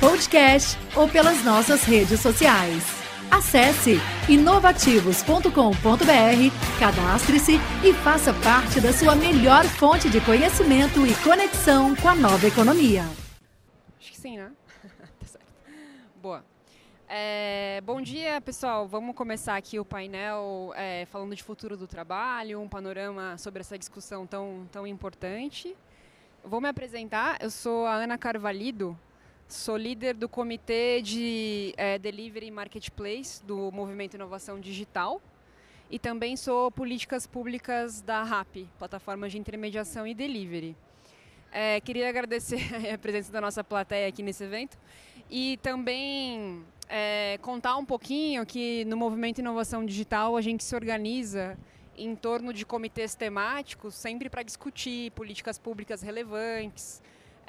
podcast ou pelas nossas redes sociais. Acesse inovativos.com.br, cadastre-se e faça parte da sua melhor fonte de conhecimento e conexão com a nova economia. Acho que sim, né? tá certo. Boa. É, bom dia, pessoal. Vamos começar aqui o painel é, falando de futuro do trabalho, um panorama sobre essa discussão tão, tão importante. Vou me apresentar. Eu sou a Ana Carvalho, Sou líder do comitê de é, Delivery Marketplace do Movimento Inovação Digital e também sou políticas públicas da RAP, plataforma de intermediação e delivery. É, queria agradecer a presença da nossa plateia aqui nesse evento e também é, contar um pouquinho que no Movimento Inovação Digital a gente se organiza em torno de comitês temáticos sempre para discutir políticas públicas relevantes,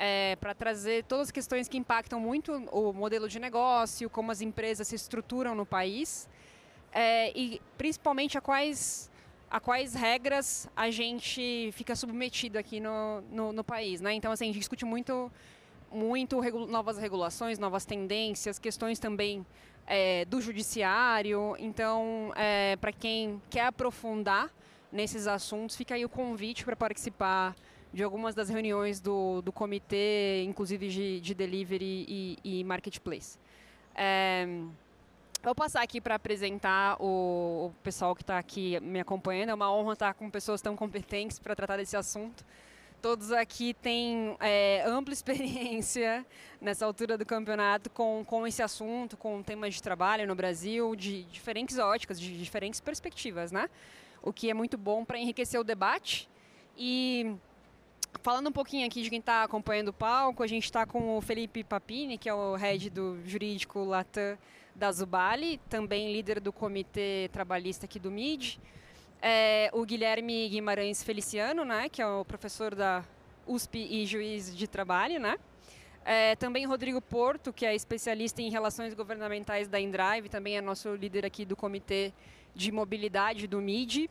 é, para trazer todas as questões que impactam muito o modelo de negócio, como as empresas se estruturam no país é, e principalmente a quais, a quais regras a gente fica submetido aqui no, no, no país. Né? Então, assim, a gente discute muito, muito regu novas regulações, novas tendências, questões também é, do judiciário. Então, é, para quem quer aprofundar nesses assuntos, fica aí o convite para participar de algumas das reuniões do, do comitê, inclusive de, de delivery e, e marketplace. É, vou passar aqui para apresentar o, o, pessoal que está aqui me acompanhando. É uma honra estar com pessoas tão competentes para tratar desse assunto. Todos aqui têm é, ampla experiência nessa altura do campeonato com, com esse assunto, com temas de trabalho no Brasil, de diferentes óticas, de diferentes perspectivas, né? O que é muito bom para enriquecer o debate e Falando um pouquinho aqui de quem está acompanhando o palco, a gente está com o Felipe Papini, que é o head do jurídico Latam da Zubali, também líder do comitê trabalhista aqui do MID. É, o Guilherme Guimarães Feliciano, né, que é o professor da USP e juiz de trabalho, né? É, também Rodrigo Porto, que é especialista em relações governamentais da Indrive, também é nosso líder aqui do comitê de mobilidade do MID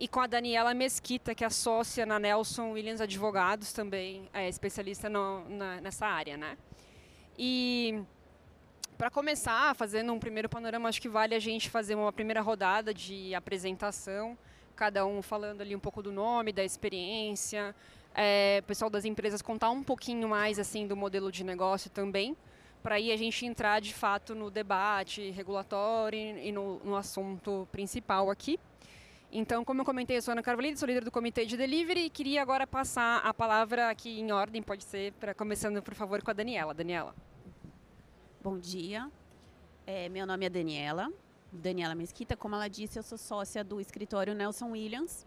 e com a Daniela Mesquita, que é sócia na Nelson Williams Advogados, também é especialista no, na, nessa área, né? E para começar, fazendo um primeiro panorama, acho que vale a gente fazer uma primeira rodada de apresentação, cada um falando ali um pouco do nome, da experiência, é, o pessoal das empresas contar um pouquinho mais assim do modelo de negócio também, para aí a gente entrar de fato no debate regulatório e no, no assunto principal aqui. Então, como eu comentei, eu sou Ana Carvalho, sou líder do comitê de delivery e queria agora passar a palavra aqui em ordem, pode ser, para começando, por favor, com a Daniela. Daniela. Bom dia, é, meu nome é Daniela, Daniela Mesquita. Como ela disse, eu sou sócia do escritório Nelson Williams.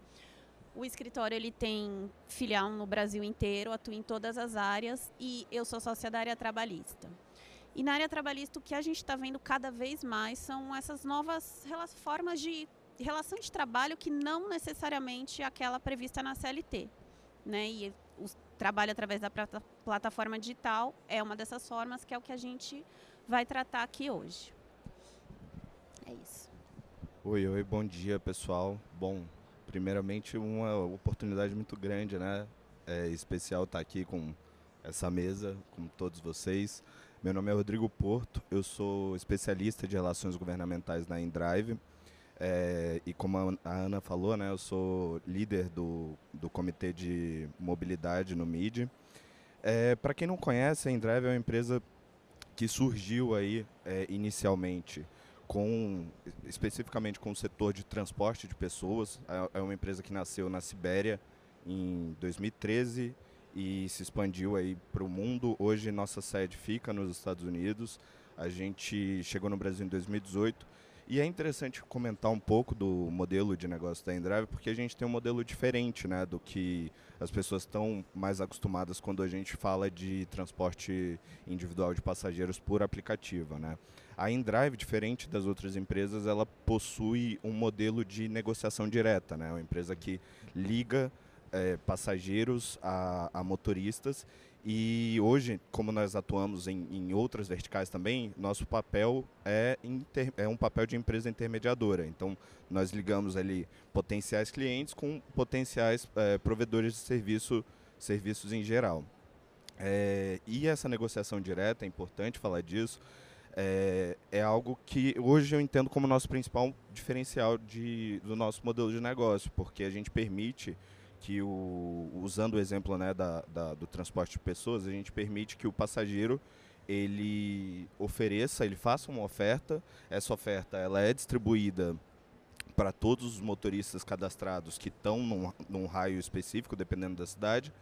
O escritório ele tem filial no Brasil inteiro, atua em todas as áreas e eu sou sócia da área trabalhista. E na área trabalhista, o que a gente está vendo cada vez mais são essas novas formas de relação de trabalho que não necessariamente é aquela prevista na CLT. Né? E o trabalho através da plataforma digital é uma dessas formas que é o que a gente vai tratar aqui hoje. É isso. Oi, oi, bom dia pessoal. Bom, primeiramente uma oportunidade muito grande, né? É especial estar aqui com essa mesa, com todos vocês. Meu nome é Rodrigo Porto, eu sou especialista de relações governamentais na Indrive. É, e como a Ana falou, né, eu sou líder do, do comitê de mobilidade no MID. É, Para quem não conhece, a Endrive é uma empresa que surgiu aí é, inicialmente com especificamente com o setor de transporte de pessoas. É, é uma empresa que nasceu na Sibéria em 2013 e se expandiu aí para o mundo. Hoje nossa sede fica nos Estados Unidos. A gente chegou no Brasil em 2018 E é interessante comentar um pouco do modelo de negócio da Endrive, porque a gente tem um modelo diferente né, do que as pessoas estão mais acostumadas quando a gente fala de transporte individual de passageiros por aplicativo. Né? A Endrive, diferente das outras empresas, ela possui um modelo de negociação direta, né? uma empresa que liga é, passageiros a, a motoristas e hoje, como nós atuamos em, em outras verticais também, nosso papel é, inter, é um papel de empresa intermediadora. Então, nós ligamos ali potenciais clientes com potenciais é, provedores de serviço, serviços em geral. É, e essa negociação direta, é importante falar disso, é, é, algo que hoje eu entendo como nosso principal diferencial de, do nosso modelo de negócio, porque a gente permite que o, usando o exemplo né, da, da, do transporte de pessoas, a gente permite que o passageiro ele ofereça, ele faça uma oferta, essa oferta ela é distribuída para todos os motoristas cadastrados que estão num, num, raio específico, dependendo da cidade,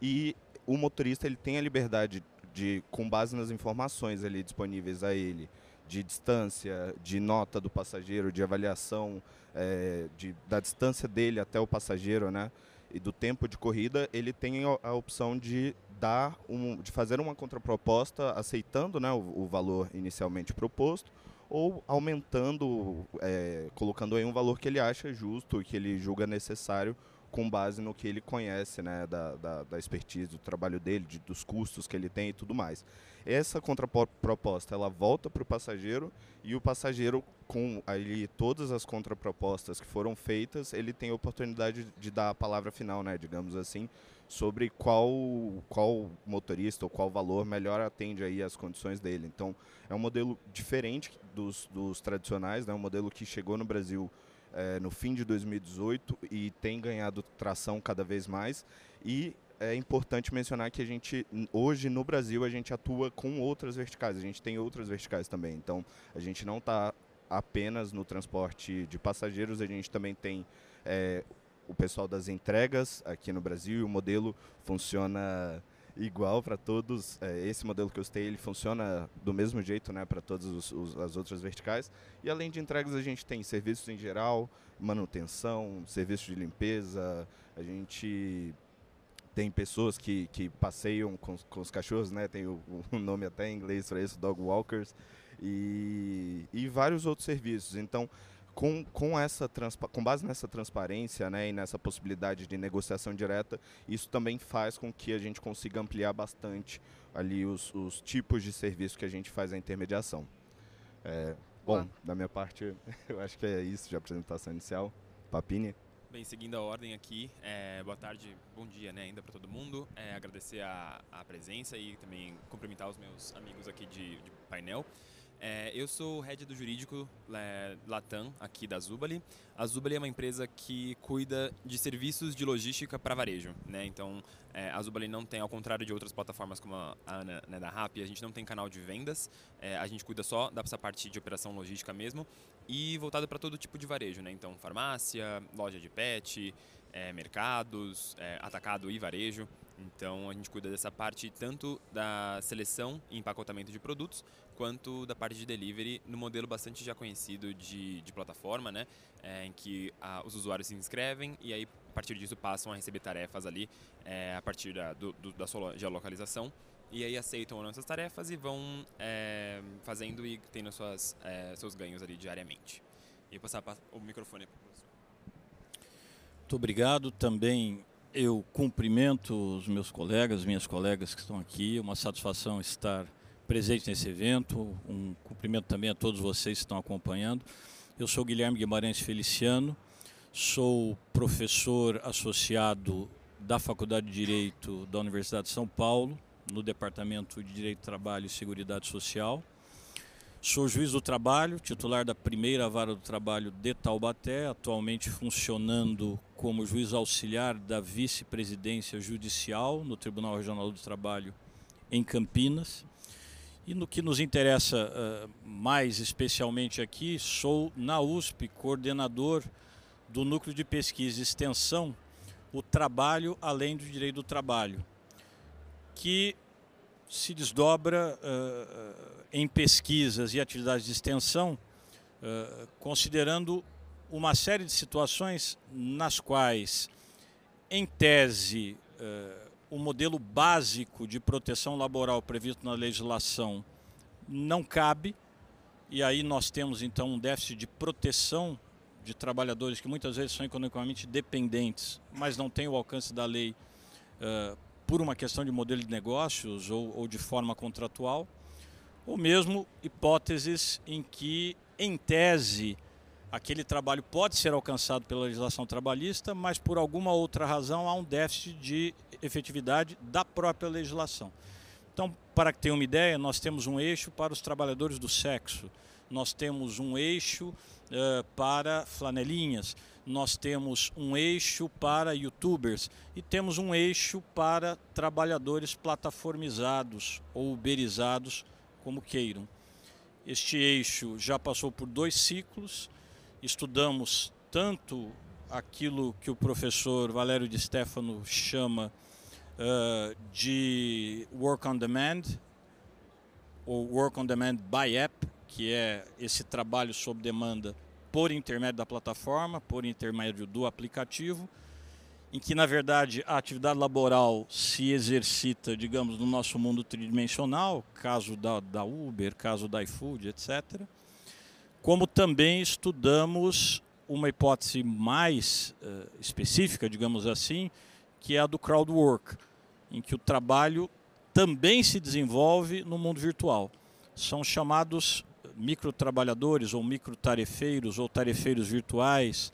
e o motorista ele tem a liberdade de, com base nas informações ali disponíveis a ele, de distância, de nota do passageiro, de avaliação é, de, da distância dele até o passageiro, né? E do tempo de corrida, ele tem a opção de dar um, de fazer uma contraproposta aceitando né, o, o valor inicialmente proposto ou aumentando, é, colocando aí um valor que ele acha justo e que ele julga necessário com base no que ele conhece, né, da, da, da expertise, do trabalho dele, de, dos custos que ele tem e tudo mais. Essa contraproposta, ela volta para o passageiro e o passageiro, com aí todas as contrapropostas que foram feitas, ele tem a oportunidade de dar a palavra final, né, digamos assim, sobre qual, qual motorista ou qual valor melhor atende aí as condições dele. Então, é um modelo diferente dos, dos tradicionais, né, um modelo que chegou no Brasil é, no fim de 2018 e tem ganhado tração cada vez mais. E é importante mencionar que a gente, hoje no Brasil, a gente atua com outras verticais, a gente tem outras verticais também. Então, a gente não está apenas no transporte de passageiros, a gente também tem é, o pessoal das entregas aqui no Brasil e o modelo funciona igual para todos. É, esse modelo que eu citei, ele funciona do mesmo jeito né, para todas os, os, as outras verticais. E além de entregas, a gente tem serviços em geral, manutenção, serviços de limpeza, a gente tem pessoas que, que passeiam com, com os cachorros, né? Tem o, o nome até em inglês para isso, dog walkers, e, e vários outros serviços. Então, com, com, essa com base nessa transparência né, e nessa possibilidade de negociação direta, isso também faz com que a gente consiga ampliar bastante ali os, os tipos de serviço que a gente faz a intermediação. É, bom, da minha parte, eu acho que é isso de apresentação inicial. Papini? Bem, seguindo a ordem aqui, é, boa tarde, bom dia né, ainda para todo mundo. É, agradecer a, a, presença e também cumprimentar os meus amigos aqui de, de painel. É, eu sou o head do jurídico é, Latam, aqui da Zubali. A Zubali é uma empresa que cuida de serviços de logística para varejo. Né? Então, é, a Zubali não tem, ao contrário de outras plataformas como a Ana né, da Rappi, a gente não tem canal de vendas. É, a gente cuida só dessa parte de operação logística mesmo e voltado para todo tipo de varejo. Né? Então, farmácia, loja de pet, é, mercados, é, atacado e varejo. Então a gente cuida dessa parte tanto da seleção e empacotamento de produtos, quanto da parte de delivery no modelo bastante já conhecido de, de plataforma, né? É, em que a, os usuários se inscrevem e aí a partir disso passam a receber tarefas ali é, a partir da, do, do, da sua geolocalização e aí aceitam ou não essas tarefas e vão é, fazendo e tendo suas, é, seus ganhos ali diariamente. E passar o microfone para o professor. Muito obrigado também eu cumprimento os meus colegas, minhas colegas que estão aqui. É uma satisfação estar presente nesse evento. Um cumprimento também a todos vocês que estão acompanhando. Eu sou Guilherme Guimarães Feliciano, sou professor associado da Faculdade de Direito da Universidade de São Paulo, no Departamento de Direito do Trabalho e Seguridade Social. Sou juiz do trabalho, titular da primeira vara do trabalho de Taubaté, atualmente funcionando como juiz auxiliar da vice-presidência judicial no Tribunal Regional do Trabalho em Campinas. E no que nos interessa uh, mais especialmente aqui, sou na USP coordenador do Núcleo de Pesquisa e Extensão, o Trabalho Além do Direito do Trabalho, que se desdobra uh, em pesquisas e atividades de extensão uh, considerando uma série de situações nas quais, em tese, o modelo básico de proteção laboral previsto na legislação não cabe, e aí nós temos então um déficit de proteção de trabalhadores que muitas vezes são economicamente dependentes, mas não têm o alcance da lei uh, por uma questão de modelo de negócios ou, ou de forma contratual, ou mesmo hipóteses em que, em tese, aquele trabalho pode ser alcançado pela legislação trabalhista, mas por alguma outra razão há um déficit de efetividade da própria legislação. Então, para que tenha uma ideia, nós temos um eixo para os trabalhadores do sexo, nós temos um eixo uh, para flanelinhas, nós temos um eixo para youtubers e temos um eixo para trabalhadores plataformizados ou uberizados, como queiram. Este eixo já passou por dois ciclos, estudamos tanto aquilo que o professor Valério de Stefano chama uh, de work on demand, ou work on demand by app, que é esse trabalho sob demanda por intermédio da plataforma, por intermédio do aplicativo, em que, na verdade, a atividade laboral se exercita, digamos, no nosso mundo tridimensional, caso da, da Uber, caso da iFood, etc. Como também estudamos uma hipótese mais uh, específica, digamos assim, que é a do crowd work, em que o trabalho também se desenvolve no mundo virtual. São chamados microtrabalhadores ou microtarefeiros ou tarefeiros virtuais,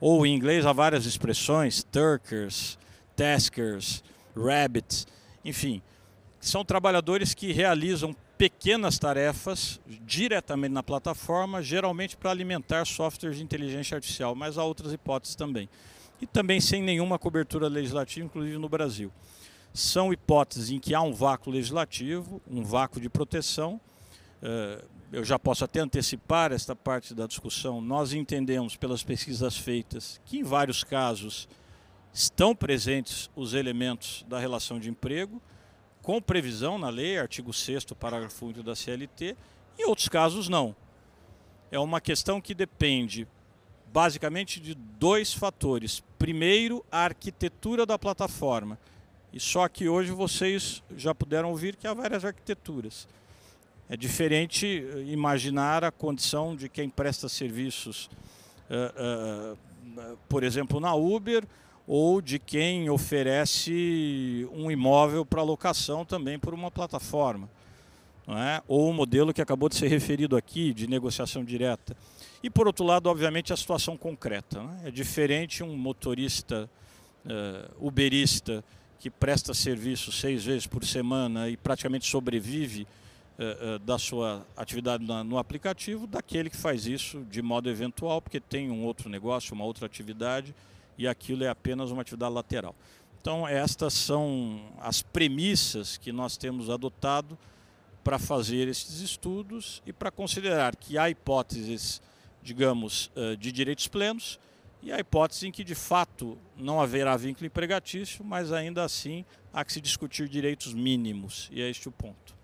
ou em inglês há várias expressões, turkers, taskers, rabbits, enfim, são trabalhadores que realizam pequenas tarefas diretamente na plataforma, geralmente para alimentar softwares de inteligência artificial, mas há outras hipóteses também. E também sem nenhuma cobertura legislativa, inclusive no Brasil. São hipóteses em que há um vácuo legislativo, um vácuo de proteção, uh, eu já posso até antecipar esta parte da discussão, nós entendemos pelas pesquisas feitas que em vários casos estão presentes os elementos da relação de emprego, com previsão na lei, artigo 6 parágrafo único da CLT, e outros casos não. É uma questão que depende basicamente de dois fatores. Primeiro, a arquitetura da plataforma. E só que hoje vocês já puderam ouvir que há várias arquiteturas. É diferente eh, imaginar a condição de quem presta serviços, uh, uh, por exemplo, na Uber, ou de quem oferece um imóvel para locação também por uma plataforma. É? Ou o modelo que acabou de ser referido aqui, de negociação direta. E, por outro lado, obviamente, a situação concreta. Né? É diferente um motorista uh, uberista que presta serviço seis vezes por semana e praticamente sobrevive uh, uh, da sua atividade na, no aplicativo, daquele que faz isso de modo eventual, porque tem um outro negócio, uma outra atividade, e aquilo é apenas uma atividade lateral. Então, estas são as premissas que nós temos adotado para fazer esses estudos e para considerar que há hipóteses, digamos, uh, de direitos plenos e há hipóteses em que, de fato, não haverá vínculo empregatício, mas ainda assim há que se discutir direitos mínimos, e é este o ponto.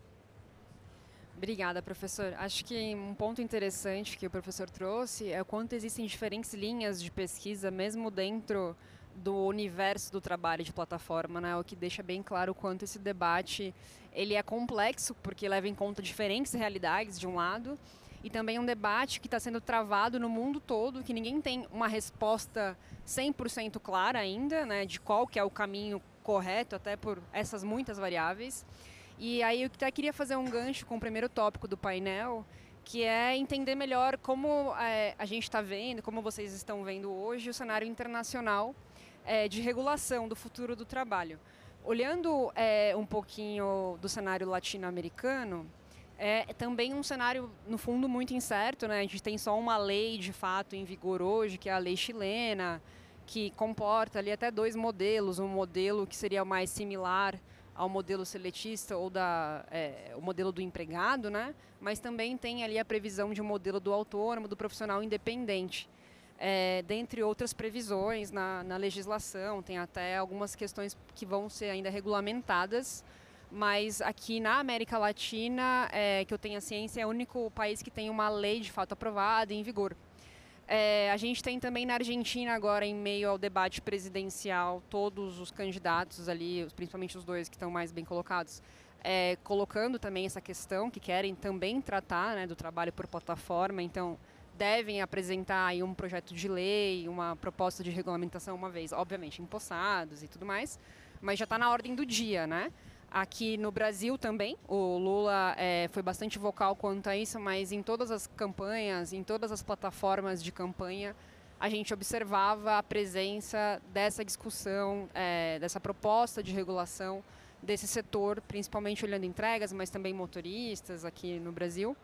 Obrigada, professor. Acho que um ponto interessante que o professor trouxe é o quanto existem diferentes linhas de pesquisa, mesmo dentro do universo do trabalho de plataforma, né? O que deixa bem claro o quanto esse debate ele é complexo, porque leva em conta diferentes realidades de um lado, e também um debate que está sendo travado no mundo todo, que ninguém tem uma resposta 100% clara ainda, né, de qual que é o caminho correto, até por essas muitas variáveis. E aí eu até queria fazer um gancho com o primeiro tópico do painel, que é entender melhor como é, a gente está vendo, como vocês estão vendo hoje, o cenário internacional é, de regulação do futuro do trabalho. Olhando é, um pouquinho do cenário latino-americano, é também um cenário, no fundo, muito incerto. Né? A gente tem só uma lei, de fato, em vigor hoje, que é a lei chilena, que comporta ali até dois modelos. Um modelo que seria mais similar ao modelo seletista ou da, é, o modelo do empregado, né? mas também tem ali a previsão de um modelo do autônomo, do profissional independente. É, dentre outras previsões na, na, legislação, tem até algumas questões que vão ser ainda regulamentadas, mas aqui na América Latina, é, que eu tenho a ciência, é o único país que tem uma lei de fato aprovada e em vigor. É, a gente tem também na Argentina agora, em meio ao debate presidencial, todos os candidatos ali, principalmente os dois que estão mais bem colocados, é, colocando também essa questão, que querem também tratar né, do trabalho por plataforma, então devem apresentar um projeto de lei, uma proposta de regulamentação uma vez, obviamente empossados e tudo mais, mas já está na ordem do dia, né? Aqui no Brasil também, o Lula é, foi bastante vocal quanto a isso, mas em todas as campanhas, em todas as plataformas de campanha, a gente observava a presença dessa discussão, é, dessa proposta de regulação desse setor, principalmente olhando entregas, mas também motoristas aqui no Brasil.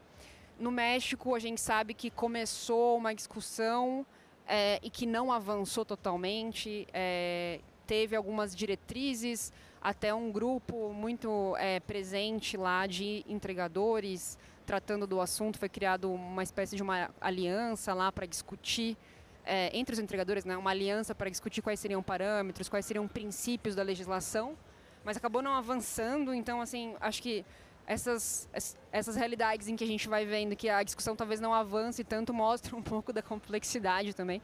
No México, a gente sabe que começou uma discussão é, e que não avançou totalmente. É, teve algumas diretrizes, até um grupo muito é, presente lá de entregadores tratando do assunto. Foi criado uma espécie de uma aliança lá para discutir é, entre os entregadores, né, uma aliança para discutir quais seriam parâmetros, quais seriam princípios da legislação, mas acabou não avançando. Então, assim, acho que essas, essas realidades em que a gente vai vendo que a discussão talvez não avance tanto mostra um pouco da complexidade também.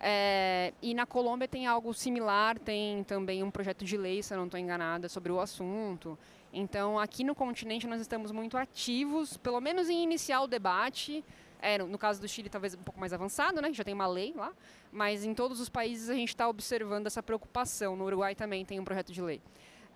É, e na Colômbia tem algo similar, tem também um projeto de lei, se eu não estou enganada, sobre o assunto. Então, aqui no continente nós estamos muito ativos, pelo menos em iniciar o debate. É, no, caso do Chile, talvez um pouco mais avançado, né? Já tem uma lei lá. Mas em todos os países a gente está observando essa preocupação. No Uruguai também tem um projeto de lei.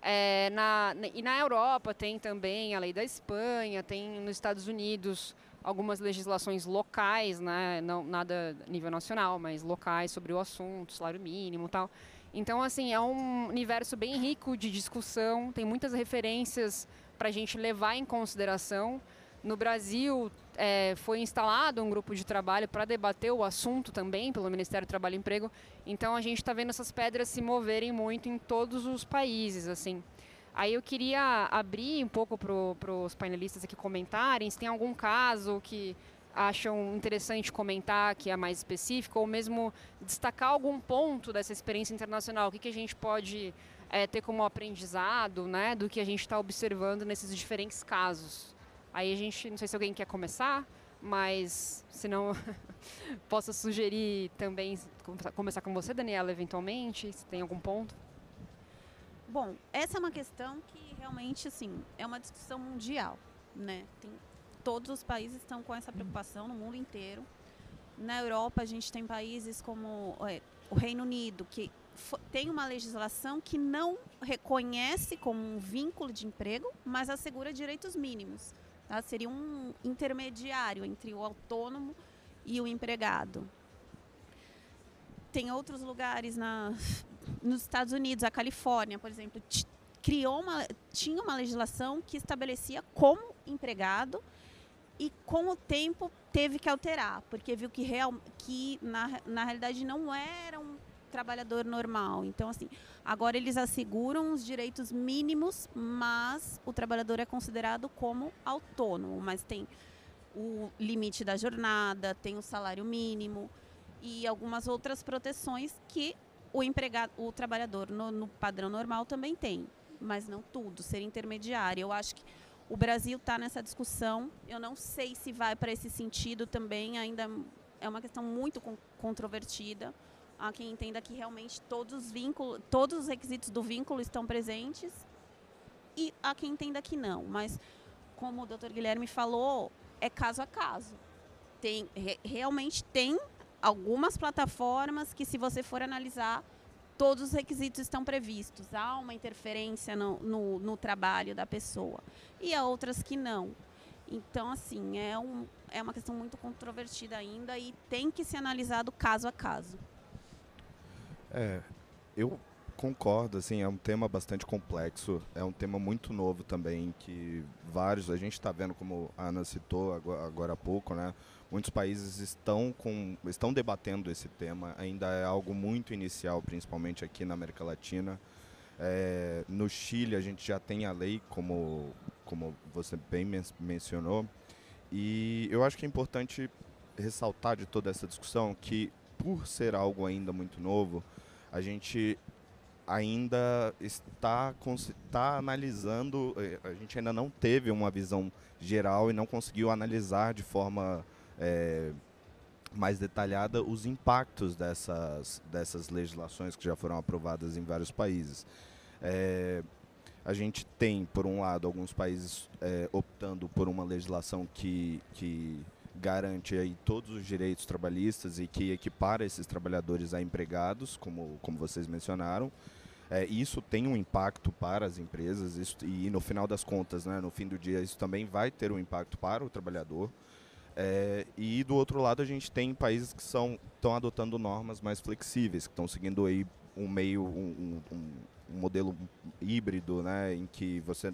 É, na, e na Europa tem também a lei da Espanha, tem nos Estados Unidos algumas legislações locais, né, não nada a nível nacional, mas locais sobre o assunto, salário mínimo, tal. Então, assim, é um universo bem rico de discussão, tem muitas referências para a gente levar em consideração. No Brasil, é, foi instalado um grupo de trabalho para debater o assunto também pelo Ministério do Trabalho e Emprego. Então a gente está vendo essas pedras se moverem muito em todos os países, assim. Aí eu queria abrir um pouco para os painelistas aqui comentarem se tem algum caso que acham interessante comentar que é mais específico, ou mesmo destacar algum ponto dessa experiência internacional. O que, que a gente pode é, ter como aprendizado né, do que a gente está observando nesses diferentes casos. Aí a gente, não sei se alguém quer começar, mas se não, posso sugerir também começar com você, Daniela, eventualmente, se tem algum ponto. Bom, essa é uma questão que realmente, assim, é uma discussão mundial, né? Tem, todos os países estão com essa preocupação no mundo inteiro. Na Europa, a gente tem países como é, o Reino Unido, que tem uma legislação que não reconhece como um vínculo de emprego, mas assegura direitos mínimos. Tá? Seria um intermediário entre o autônomo e o empregado. Tem outros lugares na, nos Estados Unidos, a Califórnia, por exemplo, criou uma, tinha uma legislação que estabelecia como empregado e com o tempo teve que alterar, porque viu que, real, que na, na realidade não era um trabalhador normal. Então, assim, agora eles asseguram os direitos mínimos, mas o trabalhador é considerado como autônomo, mas tem o limite da jornada, tem o salário mínimo e algumas outras proteções que o empregado, o trabalhador no, no padrão normal também tem, mas não tudo, ser intermediário. Eu acho que o Brasil está nessa discussão. Eu não sei se vai para esse sentido também, ainda é uma questão muito controvertida há quem entenda que realmente todos os vínculos, todos os requisitos do vínculo estão presentes e há quem entenda que não. Mas como o Dr. Guilherme falou, é caso a caso. Tem re, realmente tem algumas plataformas que se você for analisar todos os requisitos estão previstos. Há uma interferência no, no, no trabalho da pessoa. E há outras que não. Então, assim, é, um, é uma questão muito controvertida ainda e tem que ser analisado caso a caso. É, eu concordo, assim, é um tema bastante complexo, é um tema muito novo também, que vários, a gente está vendo, como a Ana citou agora, agora há pouco, né, muitos países estão, com, estão debatendo esse tema, ainda é algo muito inicial, principalmente aqui na América Latina. É, no Chile a gente já tem a lei, como, como você bem men mencionou, e eu acho que é importante ressaltar de toda essa discussão que, por ser algo ainda muito novo, a gente ainda está, está analisando, eh, a gente ainda não teve uma visão geral e não conseguiu analisar de forma é, mais detalhada os impactos dessas, dessas legislações que já foram aprovadas em vários países. É, a gente tem, por um lado, alguns países é, optando por uma legislação que, que garante aí todos os direitos trabalhistas e que equipara esses trabalhadores a empregados, como, como vocês mencionaram. É, isso tem um impacto para as empresas isso, e no final das contas, né, no fim do dia, isso também vai ter um impacto para o trabalhador. É, e do outro lado a gente tem países que são estão adotando normas mais flexíveis, que estão seguindo aí um meio um, um, um, modelo híbrido, né, em que você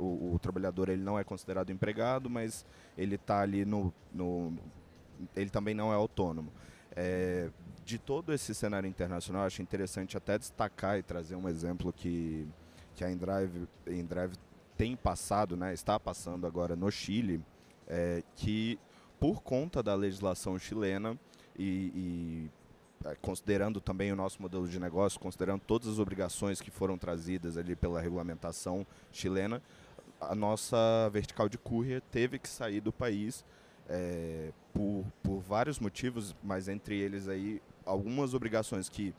o, o, trabalhador ele não é considerado empregado, mas ele está ali no, no, ele também não é autônomo. É, de todo esse cenário internacional, acho interessante até destacar e trazer um exemplo que que a Endrive, tem passado, né, está passando agora no Chile, é, que por conta da legislação chilena e, e é, considerando também o nosso modelo de negócio, considerando todas as obrigações que foram trazidas ali pela regulamentação chilena, a nossa vertical de courier teve que sair do país é, por, por vários motivos, mas entre eles aí algumas obrigações que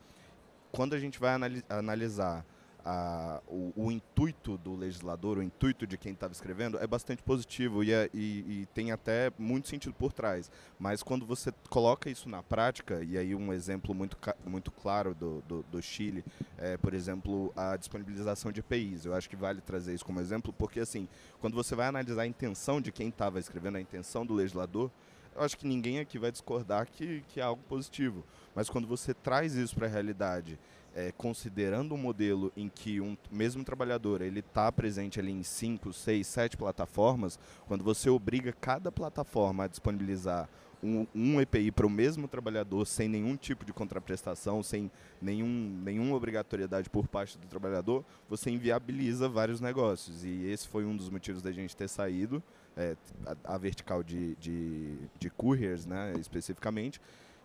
quando a gente vai analisar a, o, o, intuito do legislador, o intuito de quem estava escrevendo é bastante positivo e, é, e, e, tem até muito sentido por trás. Mas quando você coloca isso na prática, e aí um exemplo muito, muito claro do, do, do Chile, é, por exemplo, a disponibilização de EPIs. Eu acho que vale trazer isso como exemplo, porque assim, quando você vai analisar a intenção de quem estava escrevendo, a intenção do legislador, eu acho que ninguém aqui vai discordar que, que é algo positivo. Mas quando você traz isso para a realidade é, considerando um modelo em que um mesmo trabalhador ele está presente ali em 5, 6, 7 plataformas, quando você obriga cada plataforma a disponibilizar um, um EPI para o mesmo trabalhador sem nenhum tipo de contraprestação, sem nenhum, nenhuma obrigatoriedade por parte do trabalhador, você inviabiliza vários negócios. E esse foi um dos motivos da gente ter saído, é, a, a, vertical de, de, de couriers, né, especificamente.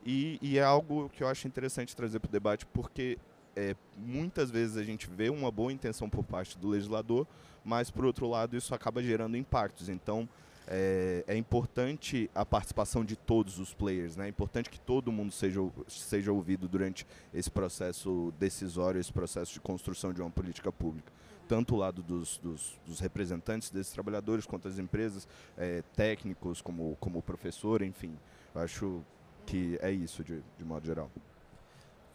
E, e, é algo que eu acho interessante trazer para o debate, porque é, muitas vezes a gente vê uma boa intenção por parte do legislador, mas por outro lado isso acaba gerando impactos. Então é, é importante a participação de todos os players, né? é importante que todo mundo seja, seja ouvido durante esse processo decisório, esse processo de construção de uma política pública. Tanto o lado dos, dos, dos representantes desses trabalhadores, quanto as empresas, é, técnicos, como, como professor, enfim. Eu acho que é isso de, de modo geral.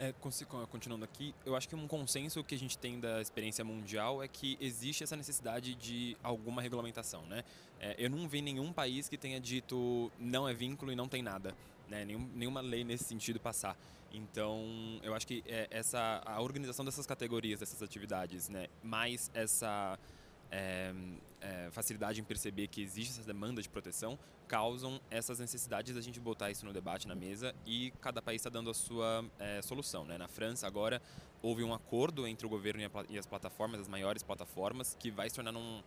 É, continuando aqui, eu acho que um consenso que a gente tem da experiência mundial é que existe essa necessidade de alguma regulamentação, né? É, eu não vi nenhum país que tenha dito não é vínculo e não tem nada, né? Nenhum, nenhuma lei nesse sentido passar. Então, eu acho que é, essa a organização dessas categorias, dessas atividades, né? Mais essa é, é, facilidade em perceber que existe essa demanda de proteção causam essas necessidades da gente botar isso no debate na mesa e cada país está dando a sua é, solução. Né? Na França agora houve um acordo entre o governo e, as plataformas, as maiores plataformas, que vai se tornar um,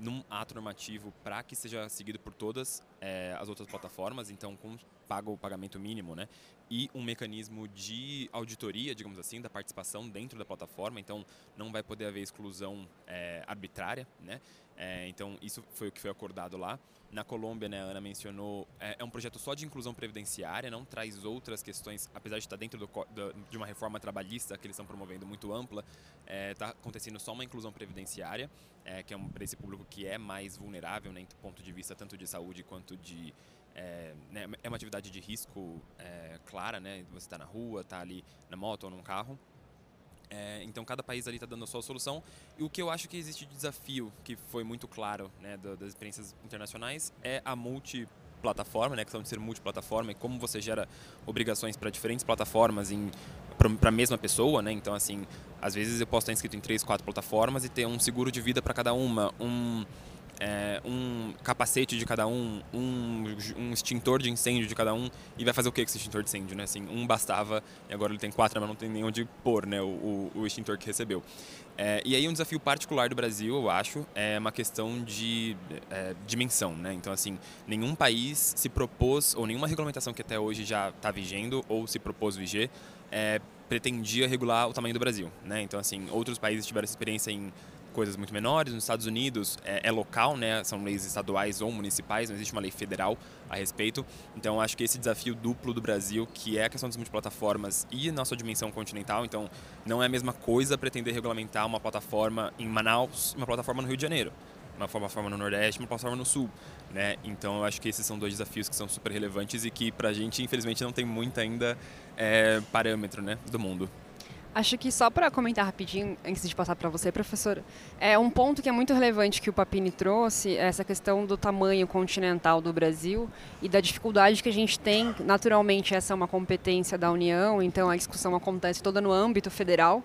num ato normativo para que seja seguido por todas é, as outras plataformas, então com paga o pagamento mínimo, né? E um mecanismo de auditoria, digamos assim, da participação dentro da plataforma, então não vai poder haver exclusão é, arbitrária, né? É, então isso foi o que foi acordado lá. Na Colômbia, né, a Ana mencionou, é, é, um projeto só de inclusão previdenciária, não traz outras questões, apesar de estar dentro do, do, de uma reforma trabalhista que eles estão promovendo muito ampla, está é, tá acontecendo só uma inclusão previdenciária, é, que é um, para esse público que é mais vulnerável, né, do ponto de vista tanto de saúde quanto de é, né, é uma atividade de risco é, clara, né? Você está na rua, está ali na moto ou num carro. É, então cada país ali está dando a sua solução. E o que eu acho que existe de desafio, que foi muito claro né, das experiências internacionais, é a multiplataforma, né, a questão de ser multiplataforma e como você gera obrigações para diferentes plataformas para a mesma pessoa, né? Então assim, às vezes eu posso estar inscrito em três, quatro plataformas e ter um seguro de vida para cada uma, um é, um capacete de cada um, um, um, extintor de incêndio de cada um, e vai fazer o que com esse extintor de incêndio, né? Assim, um bastava, e agora ele tem quatro, mas não tem nem onde pôr, né, o, o, extintor que recebeu. É, e aí um desafio particular do Brasil, eu acho, é uma questão de é, dimensão, né? Então, assim, nenhum país se propôs, ou nenhuma regulamentação que até hoje já está vigendo, ou se propôs viger, é, pretendia regular o tamanho do Brasil, né? Então assim, outros países tiveram essa experiência em coisas muito menores. Nos Estados Unidos é, é, local, né? São leis estaduais ou municipais, não existe uma lei federal a respeito. Então acho que esse desafio duplo do Brasil, que é a questão das multiplataformas e nossa dimensão continental, então não é a mesma coisa pretender regulamentar uma plataforma em Manaus, uma plataforma no Rio de Janeiro, uma plataforma no Nordeste, uma plataforma no Sul. Né? Então eu acho que esses são dois desafios que são super relevantes e que para a gente infelizmente não tem muito ainda é, parâmetro né, do mundo. Acho que só para comentar rapidinho, antes de passar para você, professora, é um ponto que é muito relevante que o Papini trouxe, é essa questão do tamanho continental do Brasil e da dificuldade que a gente tem. Naturalmente, essa é uma competência da União, então a discussão acontece toda no âmbito federal.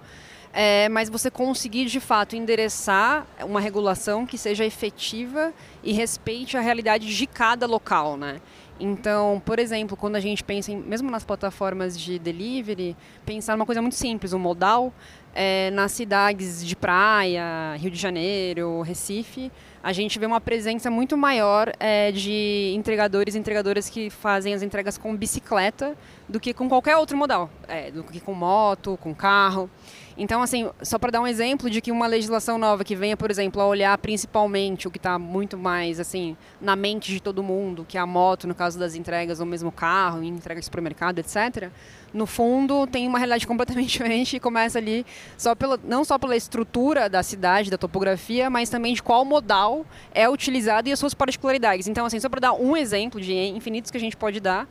É, mas você conseguir de fato endereçar uma regulação que seja efetiva e respeite a realidade de cada local, né? Então, por exemplo, quando a gente pensa, em, mesmo nas plataformas de delivery, pensar numa coisa muito simples, um modal, é, nas cidades de praia, Rio de Janeiro, Recife, a gente vê uma presença muito maior é, de entregadores e entregadoras que fazem as entregas com bicicleta do que com qualquer outro modal, é, do que com moto, com carro. Então, assim, só para dar um exemplo de que uma legislação nova que venha, por exemplo, a olhar principalmente o que está muito mais assim na mente de todo mundo, que é a moto, no caso das entregas, ou mesmo carro, em entrega de supermercado, etc. No fundo, tem uma realidade completamente diferente e começa ali só pela, não só pela estrutura da cidade, da topografia, mas também de qual modal é utilizado e as suas particularidades. Então, assim, só para dar um exemplo de infinitos que a gente pode dar,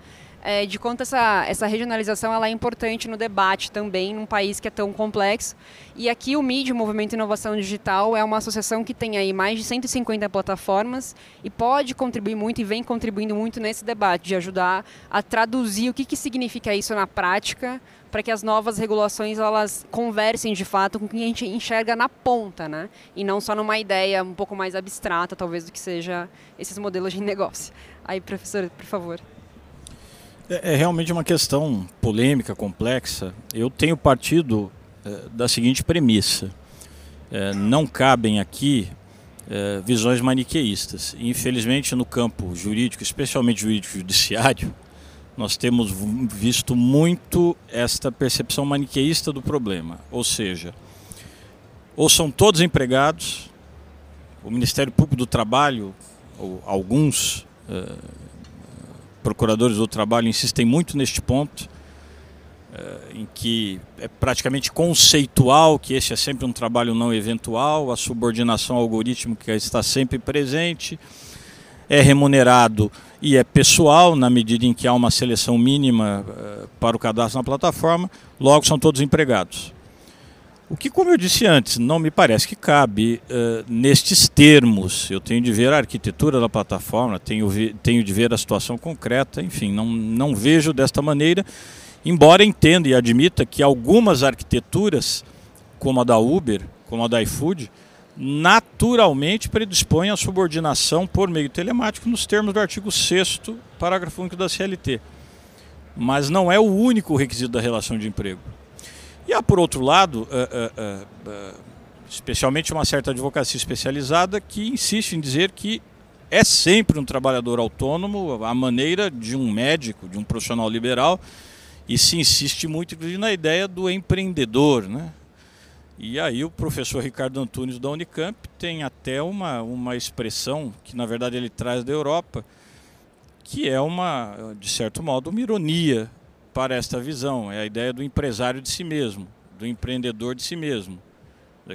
é, de quanto essa, essa regionalização ela é importante no debate também, num país que é tão complexo. E aqui o MID, o Movimento Inovação Digital, é uma associação que tem aí mais de 150 plataformas e pode contribuir muito e vem contribuindo muito nesse debate, de ajudar a traduzir o que, que significa isso na prática, para que as novas regulações elas conversem de fato com o que a gente enxerga na ponta, né? E não só numa ideia um pouco mais abstrata, talvez, do que seja esses modelos de negócio. Aí, professor, por favor. É, é realmente uma questão polêmica, complexa. Eu tenho partido é, da seguinte premissa: é, não cabem aqui é, visões maniqueístas. Infelizmente, no campo jurídico, especialmente jurídico judiciário, nós temos visto muito esta percepção maniqueísta do problema. Ou seja, ou são todos empregados, o Ministério Público do Trabalho, ou alguns é, procuradores do trabalho insistem muito neste ponto, eh, em que é praticamente conceitual que esse é sempre um trabalho não eventual, a subordinação que está sempre presente, é remunerado e é pessoal, na medida em que há uma seleção mínima eh, para o cadastro na plataforma, logo são todos empregados. O que, como eu disse antes, não me parece que cabe uh, nestes termos. Eu tenho de ver a arquitetura da plataforma, tenho, tenho de ver a situação concreta, enfim, não, não vejo desta maneira, embora entenda e admita que algumas arquiteturas, como a da Uber, como a da iFood, naturalmente predispõem a subordinação por meio telemático nos termos do artigo 6 parágrafo único da CLT. Mas não é o único requisito da relação de emprego. E há, por outro lado, uh, uh, uh, especialmente uma certa advocacia especializada que insiste em dizer que é sempre um trabalhador autônomo, a maneira de um médico, de um profissional liberal, e se insiste muito na ideia do empreendedor. Né? E aí o professor Ricardo Antunes da Unicamp tem até uma, uma expressão que na verdade ele traz da Europa, que é uma, de certo modo, uma ironia para esta visão. É a ideia do empresário de si mesmo, do empreendedor de si mesmo.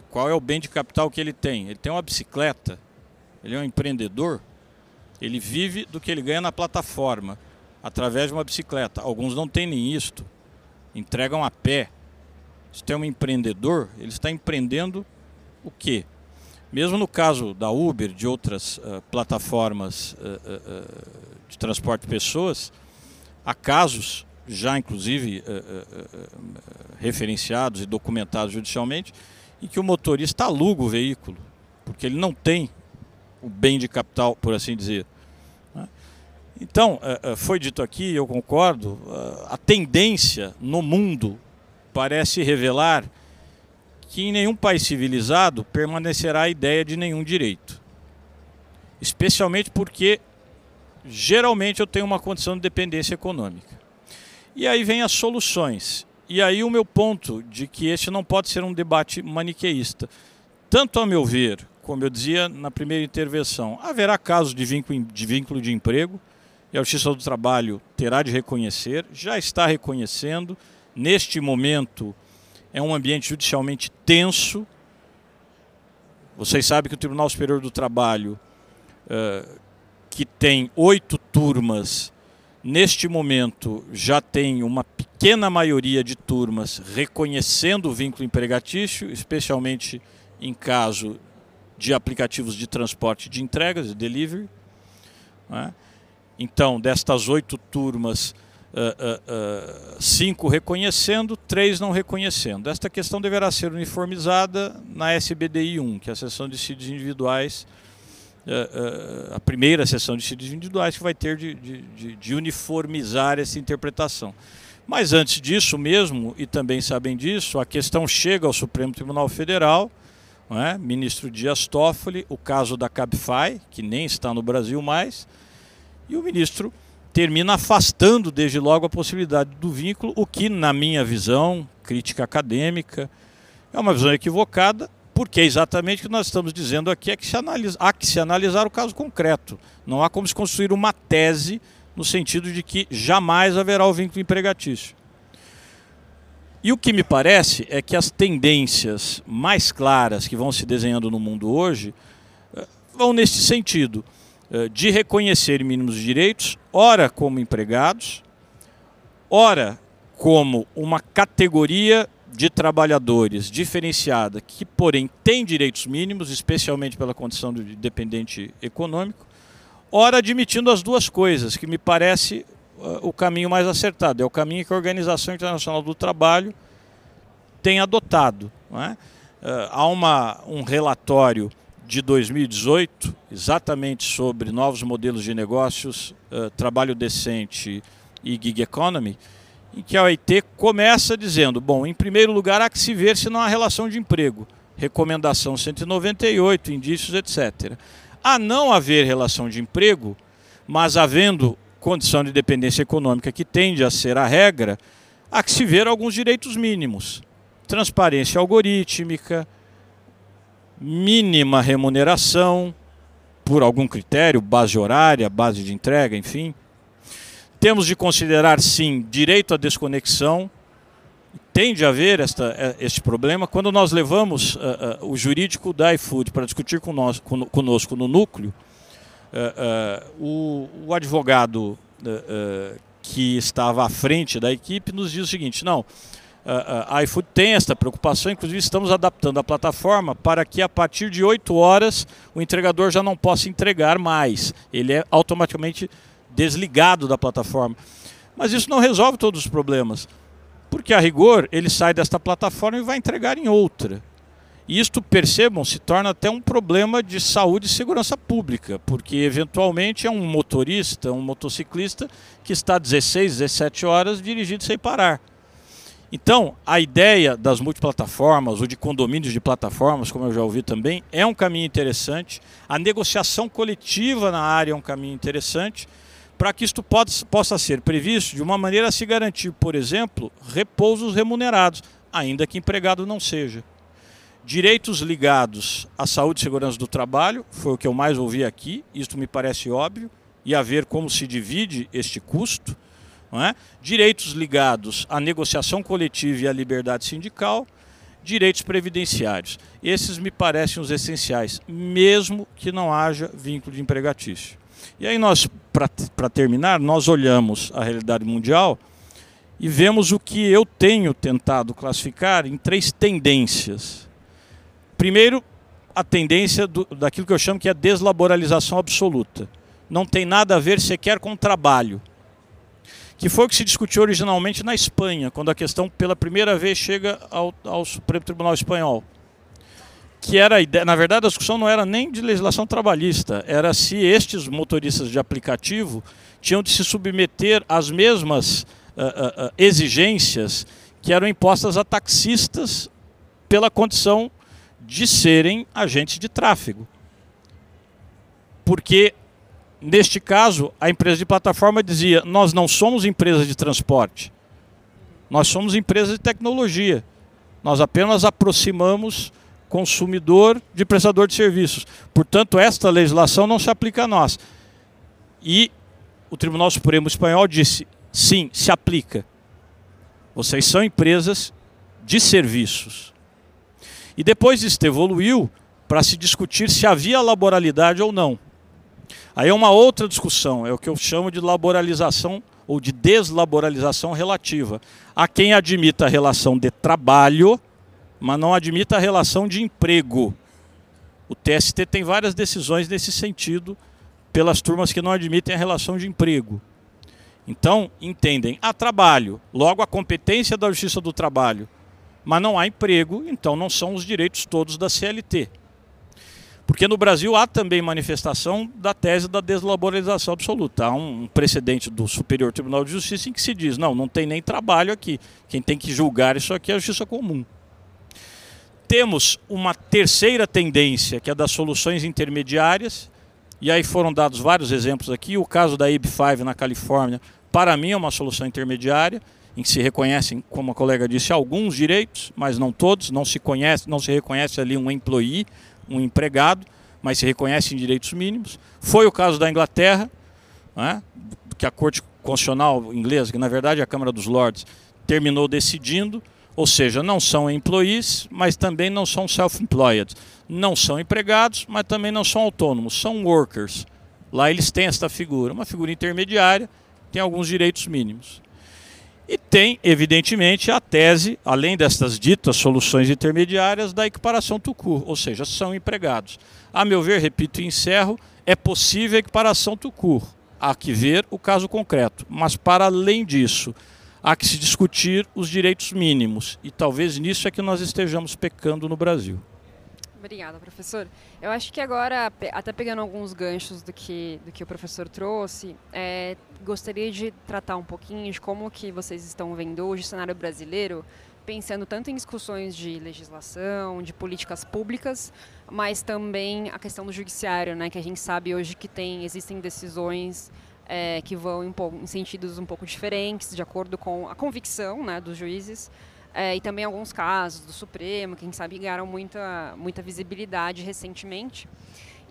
Qual é o bem de capital que ele tem? Ele tem uma bicicleta, ele é um empreendedor, ele vive do que ele ganha na plataforma, através de uma bicicleta. Alguns não têm nem isto, entregam a pé. Se tem um empreendedor, ele está empreendendo o quê? Mesmo no caso da Uber, de outras uh, plataformas uh, uh, de transporte de pessoas, há casos já inclusive uh, uh, uh, referenciados e documentados judicialmente, em que o motorista aluga o veículo, porque ele não tem o bem de capital, por assim dizer. Né? Então, foi dito aqui, eu concordo, a tendência no mundo parece revelar que em nenhum país civilizado permanecerá a ideia de nenhum direito. Especialmente porque geralmente eu tenho uma condição de dependência econômica. E aí vem as soluções. E aí o meu ponto de que este não pode ser um debate maniqueísta. Tanto a meu ver, como eu dizia na primeira intervenção, haverá casos de vínculo de, emprego, e a Justiça do Trabalho terá de reconhecer, já está reconhecendo. Neste momento, é um ambiente judicialmente tenso. Vocês sabem que o Tribunal Superior do Trabalho, uh, que tem oito turmas, neste momento já tem uma pequena maioria de turmas reconhecendo o vínculo empregatício, especialmente em caso de aplicativos de transporte de entregas, de delivery. Né? Então, destas oito turmas, uh, uh, uh, cinco reconhecendo, três não reconhecendo. Esta questão deverá ser uniformizada na SBDI 1, que é a seção de CIDs individuais, a primeira sessão de CIDs individuais que vai ter de, de, de uniformizar essa interpretação. Mas antes disso mesmo, e também sabem disso, a questão chega ao Supremo Tribunal Federal, é? ministro Dias Toffoli, o caso da Cabify, que nem está no Brasil mais, e o ministro termina afastando desde logo a possibilidade do vínculo, o que, na minha visão, crítica acadêmica, é uma visão equivocada, porque exatamente o que nós estamos dizendo aqui é que se analisa, há que se analisar o caso concreto. Não há como se construir uma tese no sentido de que jamais haverá o vínculo empregatício. E o que me parece é que as tendências mais claras que vão se desenhando no mundo hoje eh, vão nesse sentido eh, de reconhecer mínimos direitos, ora como empregados, ora como uma categoria de trabalhadores diferenciada que, porém, tem direitos mínimos, especialmente pela condição de dependente econômico, ora admitindo as duas coisas, que me parece uh, o caminho mais acertado. É o caminho que a Organização Internacional do Trabalho tem adotado. É? Uh, há uma, um relatório de 2018, exatamente sobre novos modelos de negócios, uh, trabalho decente e gig economy, em que a OIT começa dizendo: bom, em primeiro lugar, há que se ver se não há relação de emprego. Recomendação 198, indícios, etc a não haver relação de emprego, mas havendo condição de dependência econômica que tende a ser a regra, há que se ver alguns direitos mínimos. Transparência algorítmica, mínima remuneração, por algum critério, base horária, base de entrega, enfim. Temos de considerar, sim, direito à desconexão, tende a haver esta, é, este problema. Quando nós levamos uh, uh, o jurídico da iFood para discutir nós, conosco no núcleo, o, o, advogado que estava à frente da equipe nos diz o seguinte: não, a iFood tem esta preocupação, inclusive estamos adaptando a plataforma para que a partir de 8 horas o entregador já não possa entregar mais. Ele é automaticamente desligado da plataforma. Mas isso não resolve todos os problemas. Porque a rigor ele sai desta plataforma e vai entregar em outra. E isto, percebam, se torna até um problema de saúde e segurança pública, porque eventualmente é um motorista, um motociclista que está 16, 17 horas dirigindo sem parar. Então, a ideia das multiplataformas ou de condomínios de plataformas, como eu já ouvi também, é um caminho interessante. A negociação coletiva na área é um caminho interessante para que isto pode, possa ser previsto de uma maneira a se garantir, por exemplo, repousos remunerados, ainda que empregado não seja. Direitos ligados à saúde e segurança do trabalho, foi o que eu mais ouvi aqui, isto me parece óbvio, e a ver como se divide este custo. É? Direitos ligados à negociação coletiva e à liberdade sindical, direitos previdenciários. Esses me parecem os essenciais, mesmo que não haja vínculo de empregatício. E aí nós, para terminar, nós olhamos a realidade mundial e vemos o que eu tenho tentado classificar em três tendências. Primeiro, a tendência do, daquilo que eu chamo que é a deslaboralização absoluta. Não tem nada a ver sequer com o trabalho. Que foi o que se discutiu originalmente na Espanha, quando a questão pela primeira vez chega ao, ao Supremo Tribunal Espanhol que era a ideia, na verdade a discussão não era nem de legislação trabalhista, era se estes motoristas de aplicativo tinham de se submeter às mesmas uh, uh, exigências que eram impostas a taxistas pela condição de serem agentes de tráfego. Porque, neste caso, a empresa de plataforma dizia: nós não somos empresa de transporte, Nós somos empresas de tecnologia. Nós apenas aproximamos consumidor de prestador de serviços. Portanto, esta legislação não se aplica a nós. E o Tribunal Supremo Espanhol disse: sim, se aplica. Vocês são empresas de serviços. E depois isso evoluiu para se discutir se havia laboralidade ou não. Aí é uma outra discussão, é o que eu chamo de laboralização ou de deslaboralização relativa. Há quem admita a relação de trabalho, mas não admita a relação de emprego. O TST tem várias decisões nesse sentido, pelas turmas que não admitem a relação de emprego. Então, entendem, há trabalho, logo a competência da Justiça do Trabalho, mas não há emprego, então não são os direitos todos da CLT. Porque no Brasil há também manifestação da tese da deslaboralização absoluta. Há um precedente do Superior Tribunal de Justiça em que se diz: não, não tem nem trabalho aqui. Quem tem que julgar isso aqui é a justiça comum. Temos uma terceira tendência, que é das soluções intermediárias, e aí foram dados vários exemplos aqui. O caso da AB5 na Califórnia, para mim, é uma solução intermediária, em que se reconhecem, como a colega disse, alguns direitos, mas não todos. Não se conhece, não se reconhece ali um employee, um empregado, mas se reconhecem direitos mínimos. Foi o caso da Inglaterra, né, que a Corte Constitucional inglesa, que na verdade é a Câmara dos Lords, terminou decidindo, ou seja, não são employees, mas também não são self-employed. Não são empregados, mas também não são autônomos, são workers. Lá eles têm esta figura, uma figura intermediária, tem alguns direitos mínimos. E tem, evidentemente, a tese, além destas ditas soluções intermediárias, da equiparação tucur, ou seja, são empregados. A meu ver, repito e encerro, é possível a equiparação tucur. Há que ver o caso concreto. Mas, para além disso, há que se discutir os direitos mínimos. E talvez nisso é que nós estejamos pecando no Brasil. Obrigada, professor. Eu acho que agora, até pegando alguns ganchos do que, do que o professor trouxe, é, gostaria de tratar um pouquinho de como que vocês estão vendo hoje o cenário brasileiro, pensando tanto em discussões de legislação, de políticas públicas, mas também a questão do judiciário, né, que a gente sabe hoje que tem, existem decisões é, que vão em, em sentidos um pouco diferentes, de acordo com a convicção né, dos juízes, é, e também alguns casos do Supremo, que a gente sabe ganharam muita, muita visibilidade recentemente.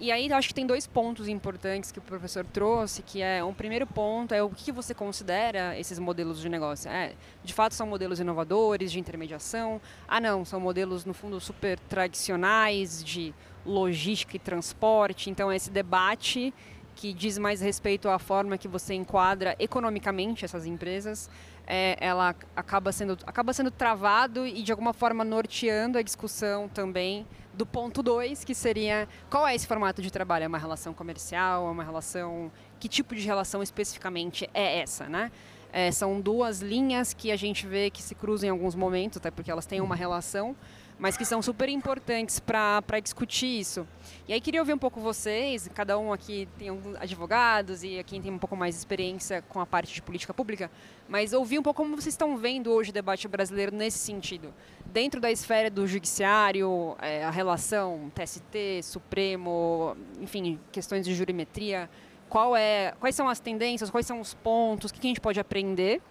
E aí acho que tem dois pontos importantes que o professor trouxe, que é um primeiro ponto é o que você considera esses modelos de negócio. É, de fato são modelos inovadores de intermediação? Ah, não, são modelos no fundo super tradicionais de logística e transporte. Então esse debate que diz mais respeito à forma que você enquadra economicamente essas empresas é, ela acaba sendo, acaba sendo travado e de alguma forma norteando a discussão também do ponto 2, que seria qual é esse formato de trabalho? É uma relação comercial? É uma relação. Que tipo de relação especificamente é essa, né? É, são duas linhas que a gente vê que se cruzam em alguns momentos, até porque elas têm uma relação, mas que são super importantes para discutir isso. E aí queria ouvir um pouco vocês, cada um aqui tem advogados e aqui tem um pouco mais de experiência com a parte de política pública, mas ouvir um pouco como vocês estão vendo hoje o debate brasileiro nesse sentido. Dentro da esfera do judiciário, é, a relação TST, Supremo, enfim, questões de jurimetria, qual é, quais são as tendências, quais são os pontos, o que a gente pode aprender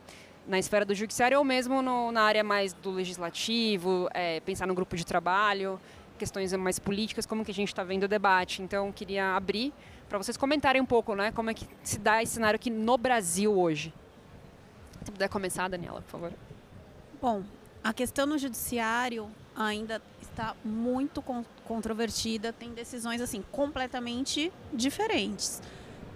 na esfera do judiciário ou mesmo no, na área mais do legislativo, é, pensar no grupo de trabalho, questões mais políticas, como que a gente está vendo o debate. Então, queria abrir para vocês comentarem um pouco, né, como é que se dá esse cenário aqui no Brasil hoje. Se puder começar, Daniela, por favor. Bom, a questão no judiciário ainda está muito controvertida, tem decisões assim completamente diferentes.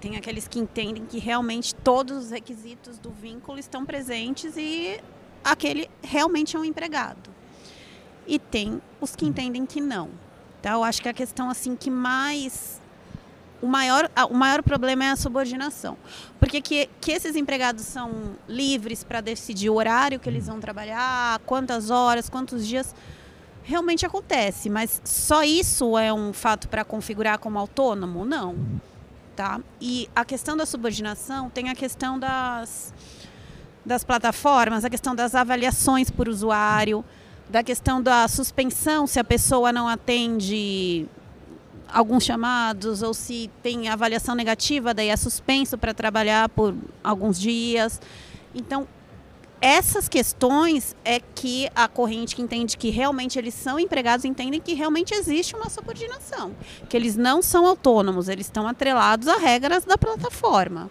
Tem aqueles que entendem que realmente todos os requisitos do vínculo estão presentes e aquele realmente é um empregado. E tem os que entendem que não. Então, eu acho que a questão assim que mais o maior, o maior problema é a subordinação. Porque que, que esses empregados são livres para decidir o horário que eles vão trabalhar, quantas horas, quantos dias, realmente acontece. Mas só isso é um fato para configurar como autônomo? Não tá? E a questão da subordinação tem a questão das, das plataformas, a questão das avaliações por usuário, da questão da suspensão se a pessoa não atende alguns chamados ou se tem avaliação negativa, daí é suspenso para trabalhar por alguns dias. Então, essas questões é que a corrente que entende que realmente eles são empregados entendem que realmente existe uma subordinação, que eles não são autônomos, eles estão atrelados a regras da plataforma.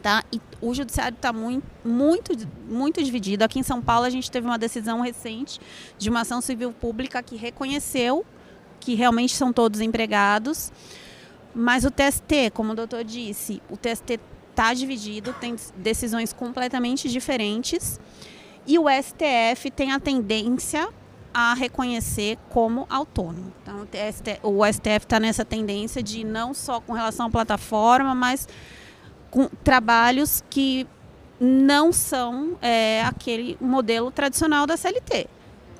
Tá? E o judiciário está muito, muito, muito dividido. Aqui em São Paulo a gente teve uma decisão recente de uma ação civil pública que reconheceu que realmente são todos empregados, mas o TST, como o doutor disse, o TST está dividido, tem decisões completamente diferentes. E o STF tem a tendência a reconhecer como autônomo. Então, o STF está nessa tendência de não só com relação à plataforma, mas com trabalhos que não são é, aquele modelo tradicional da CLT.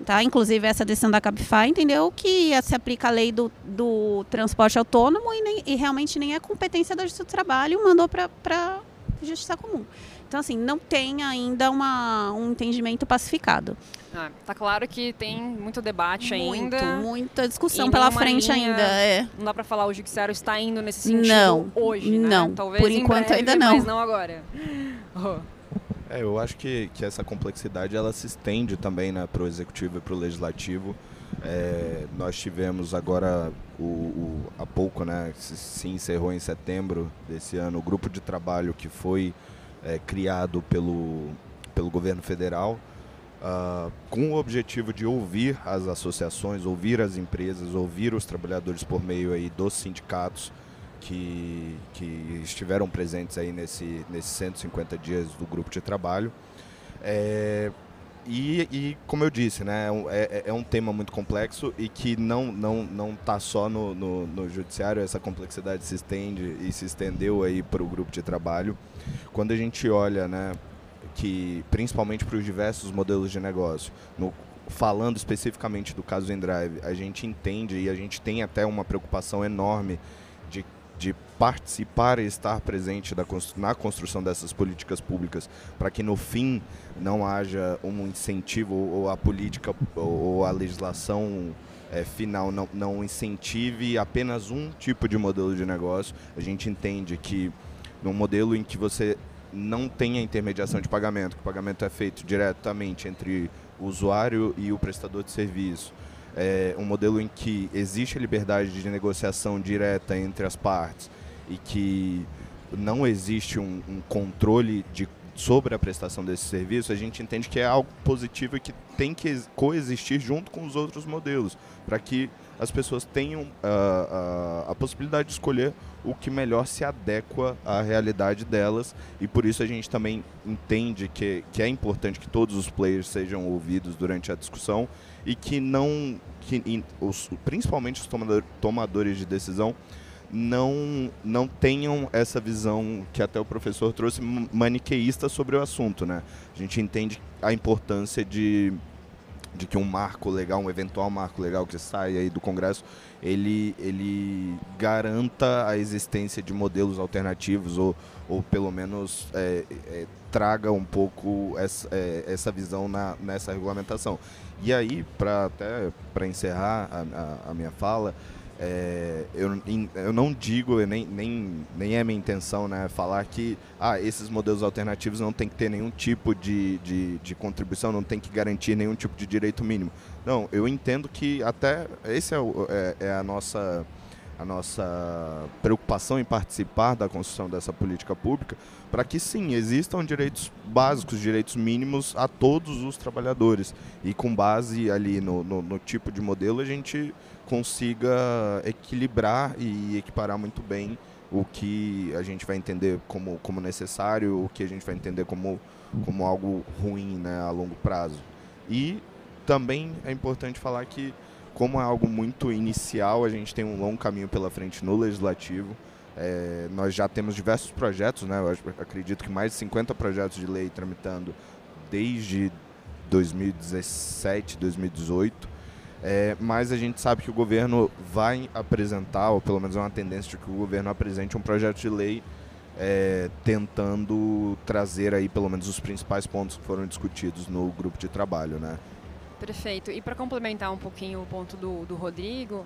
Tá? Inclusive, essa decisão da Cabify entendeu que se aplica a lei do, do transporte autônomo e, nem, e realmente nem é competência da Justiça do Trabalho, mandou para a Justiça Comum. Então, assim, não tem ainda uma, um entendimento pacificado. Ah, tá claro que tem muito debate muito, ainda. Muita discussão pela frente linha, ainda. É. Não dá para falar o judiciário está indo nesse sentido não, hoje, né? Não, Talvez por enquanto breve, ainda não. Mas não agora. Oh. É, eu acho que, que essa complexidade ela se estende também né, para o executivo e para o legislativo. É, nós tivemos agora, o, o, há pouco, né, se, se, encerrou em setembro desse ano, o grupo de trabalho que foi é, criado pelo, pelo governo federal, uh, com o objetivo de ouvir as associações, ouvir as empresas, ouvir os trabalhadores por meio aí dos sindicatos que, que estiveram presentes aí nesse, nesses 150 dias do grupo de trabalho. É, e, e, como eu disse, né, é, é, é, um tema muito complexo e que não não não está só no, no, no, judiciário. Essa complexidade se estende e se estendeu aí para o grupo de trabalho. Quando a gente olha, né, que principalmente para os diversos modelos de negócio, no, falando especificamente do caso Endrive, a gente entende e a gente tem até uma preocupação enorme de participar e estar presente na construção dessas políticas públicas, para que no fim não haja um incentivo ou a política ou a legislação é, final não, não incentive apenas um tipo de modelo de negócio. A gente entende que num modelo em que você não tem a intermediação de pagamento, que o pagamento é feito diretamente entre o usuário e o prestador de serviço, é, um modelo em que existe a liberdade de negociação direta entre as partes e que não existe um, um controle de, sobre a prestação desse serviço, a gente entende que é algo positivo e que tem que coexistir junto com os outros modelos, para que as pessoas tenham uh, uh, a possibilidade de escolher o que melhor se adequa à realidade delas. E por isso a gente também entende que, que é importante que todos os players sejam ouvidos durante a discussão e que não, que, os, principalmente os tomadores de decisão, não, não tenham essa visão que até o professor trouxe maniqueísta sobre o assunto. Né? A gente entende a importância de, de que um marco legal, um eventual marco legal que saia aí do Congresso, ele, ele garanta a existência de modelos alternativos ou, ou pelo menos é, é, traga um pouco essa, é, essa visão na, nessa regulamentação. E aí, para até para encerrar a, a, a, minha fala, é, eu, eu não digo, nem, nem, nem é minha intenção né, falar que ah, esses modelos alternativos não tem que ter nenhum tipo de, de, de contribuição, não tem que garantir nenhum tipo de direito mínimo. Não, eu entendo que até esse é, é, é a nossa a nossa preocupação em participar da construção dessa política pública, para que sim, existam direitos básicos, direitos mínimos a todos os trabalhadores. E com base ali no, no, no tipo de modelo, a gente consiga equilibrar e equiparar muito bem o que a gente vai entender como, como necessário, o que a gente vai entender como, como algo ruim né, a longo prazo. E também é importante falar que como é algo muito inicial, a gente tem um longo caminho pela frente no legislativo. É, nós já temos diversos projetos, né? Eu acredito que mais de 50 projetos de lei tramitando desde 2017, 2018. É, mas a gente sabe que o governo vai apresentar, ou pelo menos é uma tendência de que o governo apresente um projeto de lei é, tentando trazer aí pelo menos os principais pontos que foram discutidos no grupo de trabalho, né? Perfeito. E para complementar um pouquinho o ponto do, do Rodrigo,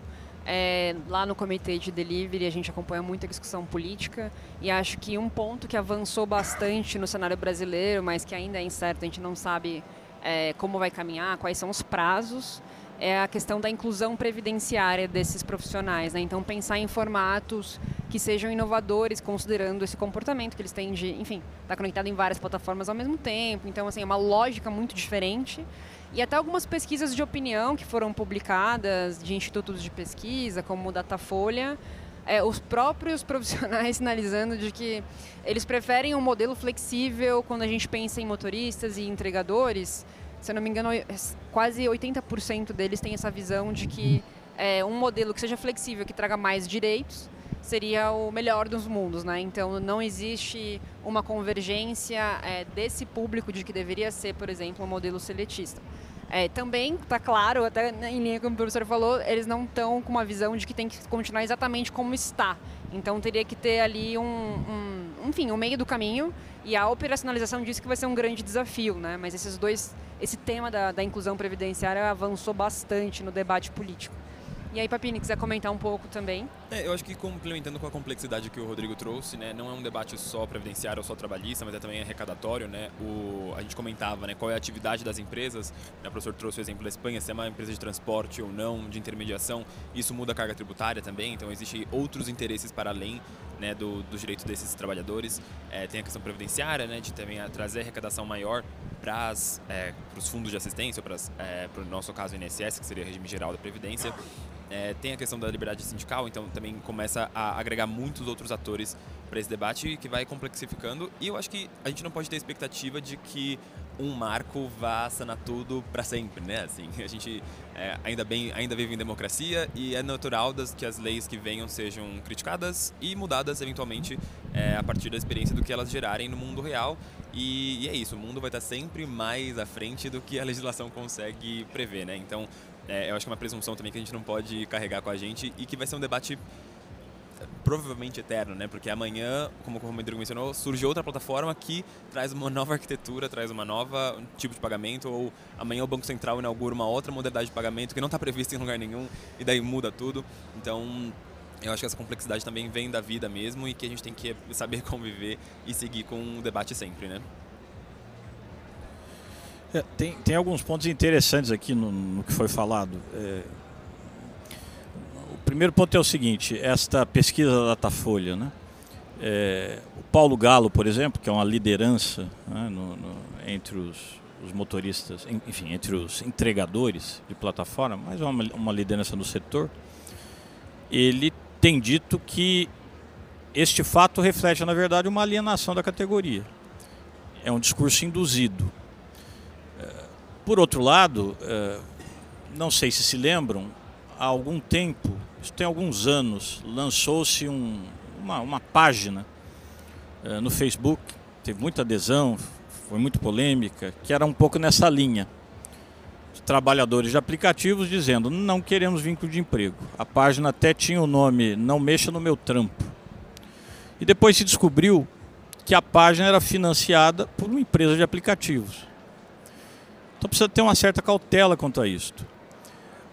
É, lá no comitê de delivery a gente acompanha muita discussão política e acho que um ponto que avançou bastante no cenário brasileiro, mas que ainda é incerto, a gente não sabe é, como vai caminhar, quais são os prazos, é a questão da inclusão previdenciária desses profissionais. Né? Então, pensar em formatos que sejam inovadores, considerando esse comportamento que eles têm de, enfim, estar tá conectado em várias plataformas ao mesmo tempo. Então, assim, é uma lógica muito diferente. E até algumas pesquisas de opinião que foram publicadas de institutos de pesquisa, como o Datafolha, é, os próprios profissionais sinalizando de que eles preferem um modelo flexível quando a gente pensa em motoristas e entregadores. Se eu não me engano, quase 80% deles têm essa visão de que é, um modelo que seja flexível, que traga mais direitos, seria o melhor dos mundos, né? Então não existe uma convergência é, desse público de que deveria ser, por exemplo, um modelo seletista. É, também está claro, até em linha como o professor falou, eles não estão com uma visão de que tem que continuar exatamente como está. Então teria que ter ali um, um, enfim, um meio do caminho e a operacionalização disso que vai ser um grande desafio, né? Mas esses dois, esse tema da, da inclusão previdenciária avançou bastante no debate político. E aí, Papini, quiser comentar um pouco também? É, eu acho que complementando com a complexidade que o Rodrigo trouxe, né, não é um debate só previdenciário ou só trabalhista, mas é também arrecadatório, né? O, a gente comentava, né, qual é a atividade das empresas. Né, o professor trouxe o exemplo da Espanha, se é uma empresa de transporte ou não, de intermediação, isso muda a carga tributária também, então existem outros interesses para além né, do, dos direitos desses trabalhadores. É, tem a questão previdenciária, né, de também trazer arrecadação maior para é, os fundos de assistência, para é, o nosso caso o INSS, que seria o regime geral da Previdência. É, tem a questão da liberdade sindical, então também começa a agregar muitos outros atores para esse debate que vai complexificando. E eu acho que a gente não pode ter expectativa de que um marco vá sanar tudo para sempre, né? Assim, a gente é, ainda bem ainda vive em democracia e é natural das, que as leis que venham sejam criticadas e mudadas eventualmente é, a partir da experiência do que elas gerarem no mundo real. E, e, é isso, o mundo vai estar sempre mais à frente do que a legislação consegue prever, né? Então é, eu acho que é uma presunção também que a gente não pode carregar com a gente e que vai ser um debate provavelmente eterno, né? Porque amanhã, como o Rodrigo mencionou, surge outra plataforma que traz uma nova arquitetura, traz uma nova um tipo de pagamento, ou amanhã o Banco Central inaugura uma outra modalidade de pagamento que não está prevista em lugar nenhum e daí muda tudo. Então, eu acho que essa complexidade também vem da vida mesmo e que a gente tem que saber conviver e seguir com o debate sempre, né? É, tem, tem alguns pontos interessantes aqui no, no que foi falado. É, primeiro ponto é o seguinte: esta pesquisa da Datafolha, né? É, o Paulo Galo, por exemplo, que é uma liderança né, no, no, entre os, os, motoristas, enfim, entre os entregadores de plataforma, mas uma, uma liderança no setor, ele tem dito que este fato reflete, na verdade, uma alienação da categoria. É um discurso induzido por outro lado, eh, não sei se se lembram, há algum tempo, isso tem alguns anos, lançou-se um, uma, uma, página eh, no Facebook, teve muita adesão, foi muito polêmica, que era um pouco nessa linha. Trabalhadores de aplicativos dizendo não queremos vínculo de emprego. A página até tinha o nome Não Mexa no Meu Trampo. E depois se descobriu que a página era financiada por uma empresa de aplicativos. Então precisa ter uma certa cautela quanto a isto.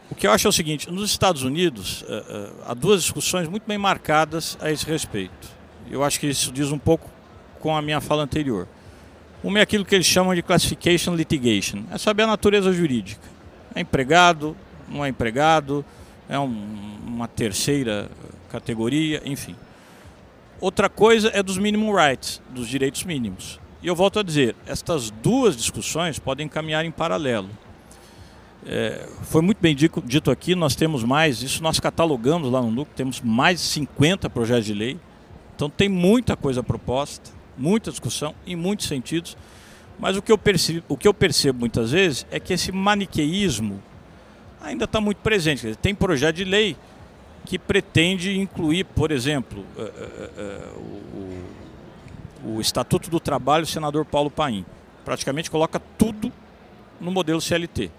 O que eu acho é o seguinte: nos Estados Unidos uh, uh, há duas discussões muito bem marcadas a esse respeito. Eu acho que isso diz um pouco com a minha fala anterior. Uma é aquilo que eles chamam de classification litigation, é saber a natureza jurídica. É empregado, não é empregado, é um, uma terceira categoria, enfim. Outra coisa é dos minimum rights, dos direitos mínimos. E eu volto a dizer, estas duas discussões podem caminhar em paralelo. É, foi muito bem dito aqui, nós temos mais, isso nós catalogamos lá no núcleo, temos mais de 50 projetos de lei. Então tem muita coisa proposta, muita discussão, em muitos sentidos. Mas o que eu percebo, o que eu percebo muitas vezes é que esse maniqueísmo ainda está muito presente. Dizer, tem projeto de lei que pretende incluir, por exemplo, uh, uh, uh, o o Estatuto do Trabalho, o senador Paulo Paim. Praticamente coloca tudo no modelo CLT.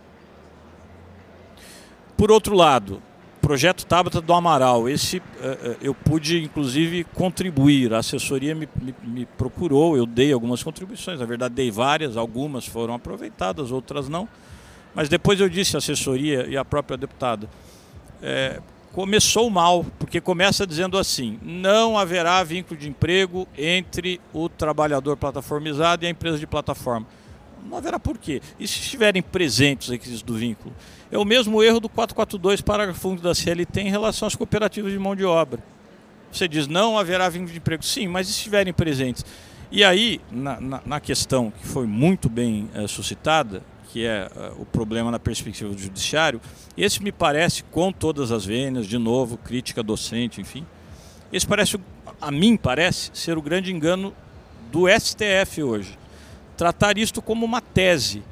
Por outro lado, projeto Tabata do Amaral, esse uh, eu pude inclusive contribuir, a assessoria me, me, me, procurou, eu dei algumas contribuições, na verdade dei várias, algumas foram aproveitadas, outras não, mas depois eu disse à assessoria e à própria deputada, é, começou mal, porque começa dizendo assim: não haverá vínculo de emprego entre o trabalhador plataformizado e a empresa de plataforma. Não haverá por quê. E se estiverem presentes os requisitos do vínculo? É o mesmo erro do 442, parágrafo 1 da CLT em relação às cooperativas de mão de obra. Você diz não haverá vínculo de emprego. Sim, mas se estiverem presentes. E aí, na, na, na questão que foi muito bem é, suscitada, que é uh, o problema na perspectiva do judiciário, esse me parece, com todas as vênias, de novo, crítica docente, enfim, esse parece, a mim parece, ser o grande engano do STF hoje. Tratar isto como uma tese.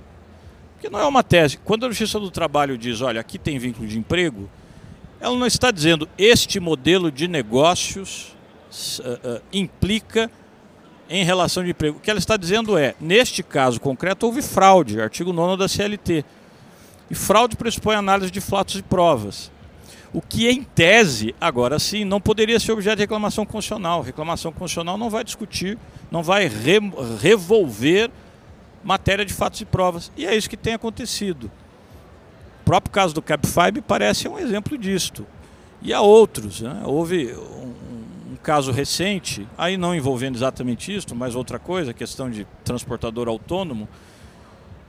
Porque não é uma tese. Quando a Justiça do Trabalho diz, olha, aqui tem vínculo de emprego, ela não está dizendo este modelo de negócios uh, uh, implica em relação de emprego. O que ela está dizendo é, neste caso concreto, houve fraude, artigo 9 da CLT. E fraude pressupõe análise de fatos e provas. O que, em tese, agora sim, não poderia ser objeto de reclamação constitucional. Reclamação constitucional não vai discutir, não vai re revolver matéria de fatos e provas. E é isso que tem acontecido. O próprio caso do Capify me parece um exemplo disto. E há outros. Né? Houve um, caso recente, aí não envolvendo exatamente isso, mas outra coisa, questão de transportador autônomo,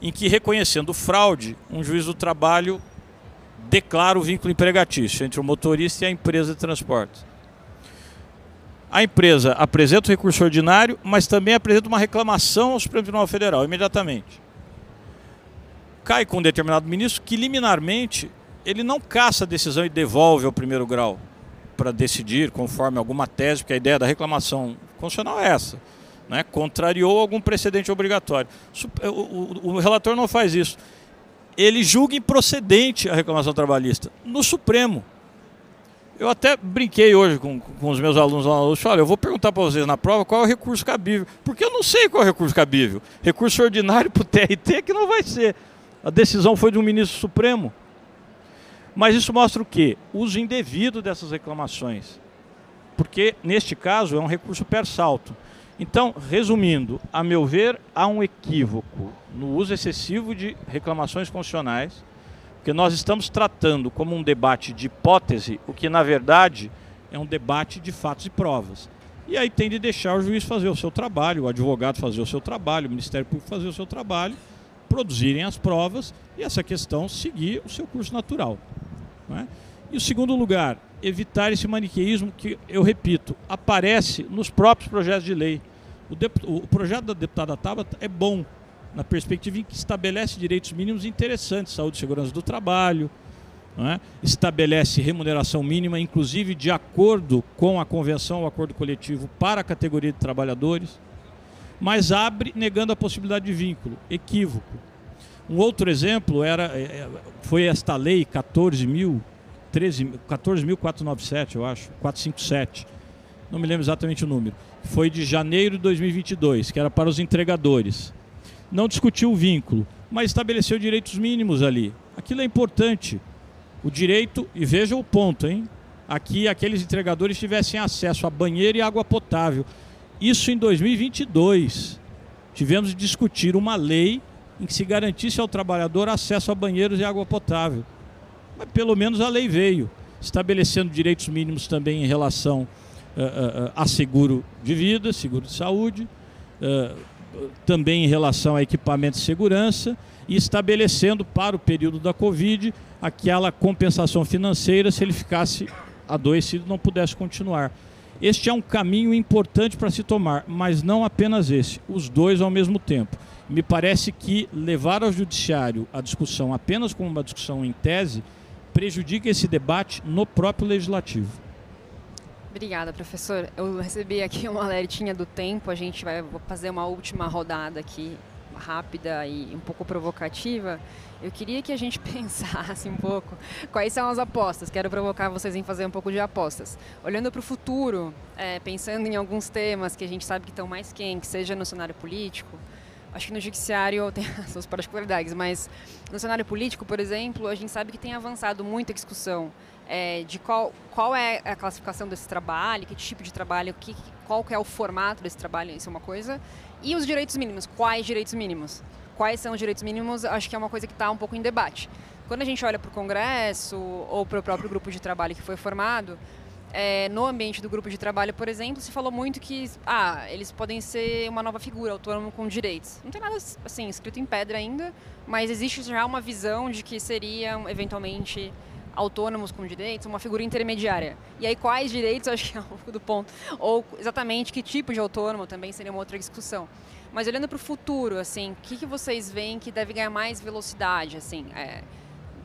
em que reconhecendo fraude, um juiz do trabalho declara o vínculo empregatício entre o motorista e a empresa de transporte. A empresa apresenta o recurso ordinário, mas também apresenta uma reclamação ao Supremo Tribunal Federal imediatamente. Cai com um determinado ministro que liminarmente ele não caça a decisão e devolve ao primeiro grau para decidir conforme alguma tese, porque a ideia da reclamação constitucional é essa. Né? Contrariou algum precedente obrigatório. O, o, o relator não faz isso. Ele julga improcedente a reclamação trabalhista no Supremo. Eu até brinquei hoje com, com os meus alunos lá na USP, olha, eu vou perguntar para vocês na prova qual é o recurso cabível, porque eu não sei qual é o recurso cabível. Recurso ordinário para o TRT que não vai ser. A decisão foi de um ministro supremo. Mas isso mostra o quê? Uso indevido dessas reclamações. Porque, neste caso, é um recurso per salto. Então, resumindo, a meu ver, há um equívoco no uso excessivo de reclamações constitucionais, porque nós estamos tratando como um debate de hipótese, o que, na verdade, é um debate de fatos e provas. E aí tem de deixar o juiz fazer o seu trabalho, o advogado fazer o seu trabalho, o Ministério Público fazer o seu trabalho, produzirem as provas e essa questão seguir o seu curso natural. É? E o segundo lugar, evitar esse maniqueísmo que, eu repito, aparece nos próprios projetos de lei. O, o projeto da deputada Tabata é bom, na perspectiva em que estabelece direitos mínimos interessantes, saúde e segurança do trabalho, é? estabelece remuneração mínima, inclusive de acordo com a convenção, o acordo coletivo para a categoria de trabalhadores, mas abre negando a possibilidade de vínculo, equívoco. Um outro exemplo era, é, é, foi esta lei 14.000, 14.497, eu acho, 457, não me lembro exatamente o número. Foi de janeiro de 2022, que era para os entregadores. Não discutiu o vínculo, mas estabeleceu direitos mínimos ali. Aquilo é importante. O direito, e veja o ponto, hein? Aqui aqueles entregadores tivessem acesso a banheiro e água potável. Isso em 2022. Tivemos de discutir uma lei em que se garantisse ao trabalhador acesso a banheiros e água potável. Mas pelo menos a lei veio, estabelecendo direitos mínimos também em relação uh, uh, a seguro de vida, seguro de saúde, uh, também em relação a equipamento de segurança e estabelecendo para o período da Covid aquela compensação financeira se ele ficasse adoecido e não pudesse continuar. Este é um caminho importante para se tomar, mas não apenas esse, os dois ao mesmo tempo. Me parece que levar ao judiciário a discussão apenas como uma discussão em tese prejudica esse debate no próprio legislativo. Obrigada, professor. Eu recebi aqui uma alertinha do tempo, a gente vai fazer uma última rodada aqui, rápida e um pouco provocativa. Eu queria que a gente pensasse um pouco quais são as apostas. Quero provocar vocês em fazer um pouco de apostas. Olhando para o futuro, é, pensando em alguns temas que a gente sabe que estão mais quentes, seja no cenário político, acho que no judiciário tem as suas particularidades, mas no cenário político, por exemplo, a gente sabe que tem avançado muito a discussão é, de qual, qual é a classificação desse trabalho, que tipo de trabalho, que, qual que é o formato desse trabalho, isso é uma coisa, e os direitos mínimos, quais direitos mínimos? Quais são os direitos mínimos, acho que é uma coisa que está um pouco em debate. quando a gente olha para o Congresso ou para o próprio grupo de trabalho que foi formado, é, no ambiente do grupo de trabalho, por exemplo, se falou muito que ah, eles podem ser uma nova figura, autônomo com direitos. Não tem nada assim escrito em pedra ainda, mas existe já uma visão de que seriam eventualmente autônomos com direitos, uma figura intermediária. E aí quais direitos, acho que é um pouco do ponto, ou exatamente que tipo de autônomo também seria uma outra discussão. Mas olhando para o futuro, assim, o que, que vocês veem que deve ganhar mais velocidade, assim, é,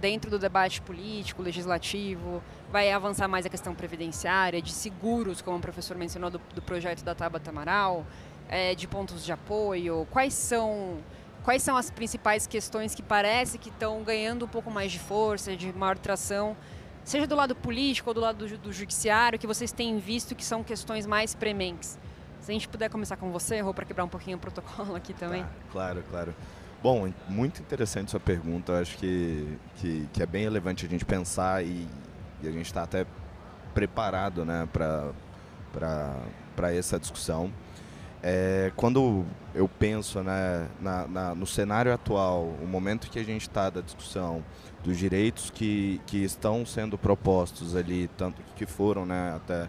dentro do debate político, legislativo, vai avançar mais a questão previdenciária, de seguros, como o professor mencionou, do, do projeto da Tabata Amaral, é, de pontos de apoio, quais são quais são as principais questões que parece que estão ganhando um pouco mais de força, de maior tração, seja do lado político ou do lado do, do judiciário, que vocês têm visto que são questões mais prementes? Se a gente puder começar com você, Rô, para quebrar um pouquinho o protocolo aqui também. Tá, claro, claro. Bom, muito interessante sua pergunta. Acho que, que, que, é bem relevante a gente pensar e, e a gente está até preparado né, para essa discussão. É, quando eu penso né, na, na, no cenário atual, o momento que a gente está da discussão dos direitos que, que estão sendo propostos ali, tanto que foram né, até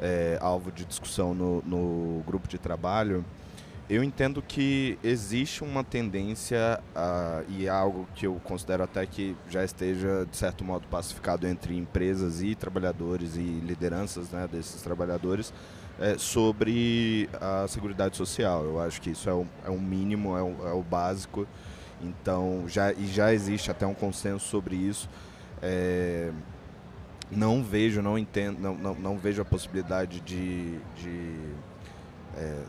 é, alvo de discussão no, no grupo de trabalho, eu entendo que existe uma tendência, uh, e é algo que eu considero até que já esteja, de certo modo, pacificado entre empresas e trabalhadores e lideranças né, desses trabalhadores, é, sobre a Seguridade Social. Eu acho que isso é o, é o mínimo, é o, é o, básico. Então, já, e já existe até um consenso sobre isso. É, não vejo, não entendo, não, não, não vejo a possibilidade de, de é,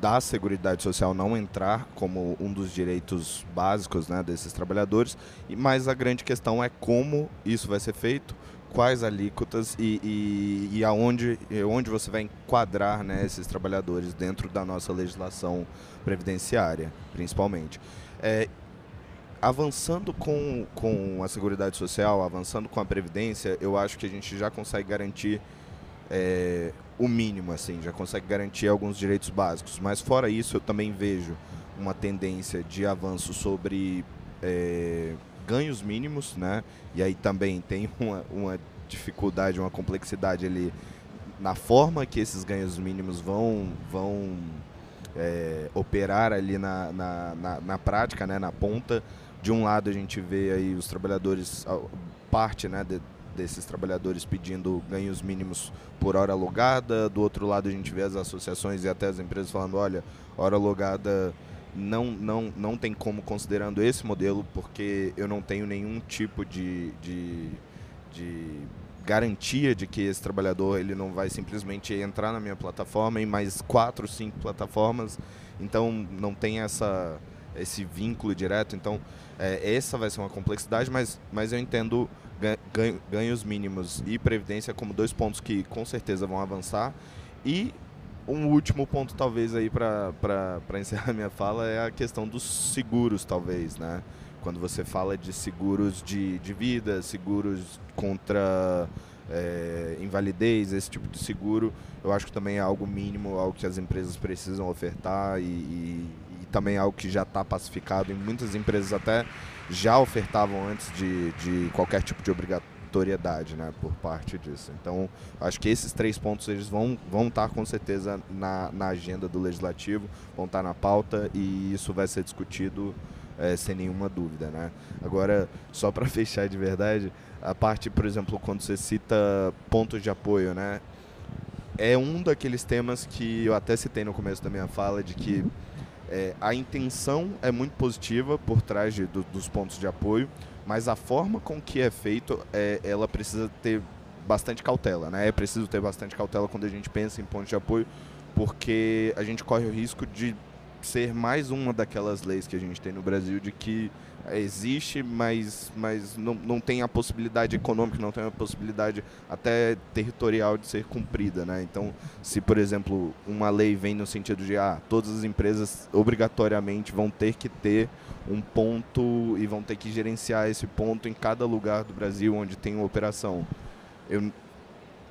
da Seguridade Social não entrar como um dos direitos básicos né, desses trabalhadores, mas a grande questão é como isso vai ser feito, quais alíquotas e, e, e aonde onde você vai enquadrar né, esses trabalhadores dentro da nossa legislação previdenciária, principalmente. É, avançando com, com a Seguridade Social, avançando com a Previdência, eu acho que a gente já consegue garantir é, o mínimo, assim, já consegue garantir alguns direitos básicos. Mas fora isso, eu também vejo uma tendência de avanço sobre é, ganhos mínimos, né? E aí também tem uma, uma dificuldade, uma complexidade ali na forma que esses ganhos mínimos vão, vão é, operar ali na, na, na, na, prática, né, na ponta. De um lado a gente vê aí os trabalhadores, parte né, de, desses trabalhadores pedindo ganhos mínimos por hora alugada, do outro lado a gente vê as associações e até as empresas falando, olha, hora alugada não, não, não tem como considerando esse modelo, porque eu não tenho nenhum tipo de, de, de garantia de que esse trabalhador ele não vai simplesmente entrar na minha plataforma em mais quatro, cinco plataformas, então não tem essa, esse vínculo direto, então é, essa vai ser uma complexidade, mas, mas eu entendo ganhos mínimos e previdência como dois pontos que com certeza vão avançar. E um último ponto, talvez, aí para encerrar minha fala é a questão dos seguros, talvez, né? Quando você fala de seguros de, de vida, seguros contra é, invalidez, esse tipo de seguro, eu acho que também é algo mínimo, algo que as empresas precisam ofertar e, e, também é algo que já está pacificado. E muitas empresas até já ofertavam antes de, de qualquer tipo de obrigatoriedade né, por parte disso. Então, acho que esses três pontos eles vão, vão estar com certeza na, na agenda do legislativo, vão estar na pauta e isso vai ser discutido é, sem nenhuma dúvida. Né? Agora, só para fechar de verdade, a parte, por exemplo, quando você cita pontos de apoio, né? É um daqueles temas que eu até citei no começo da minha fala, de que é, a intenção é muito positiva por trás de, do, dos pontos de apoio, mas a forma com que é feito, é, ela precisa ter bastante cautela, né? É preciso ter bastante cautela quando a gente pensa em pontos de apoio, porque a gente corre o risco de ser mais uma daquelas leis que a gente tem no Brasil de que existe, mas, mas não, não tem a possibilidade econômica, não tem a possibilidade até territorial de ser cumprida. Né? Então, se, por exemplo, uma lei vem no sentido de ah, todas as empresas obrigatoriamente vão ter que ter um ponto e vão ter que gerenciar esse ponto em cada lugar do Brasil onde tem uma operação. Eu,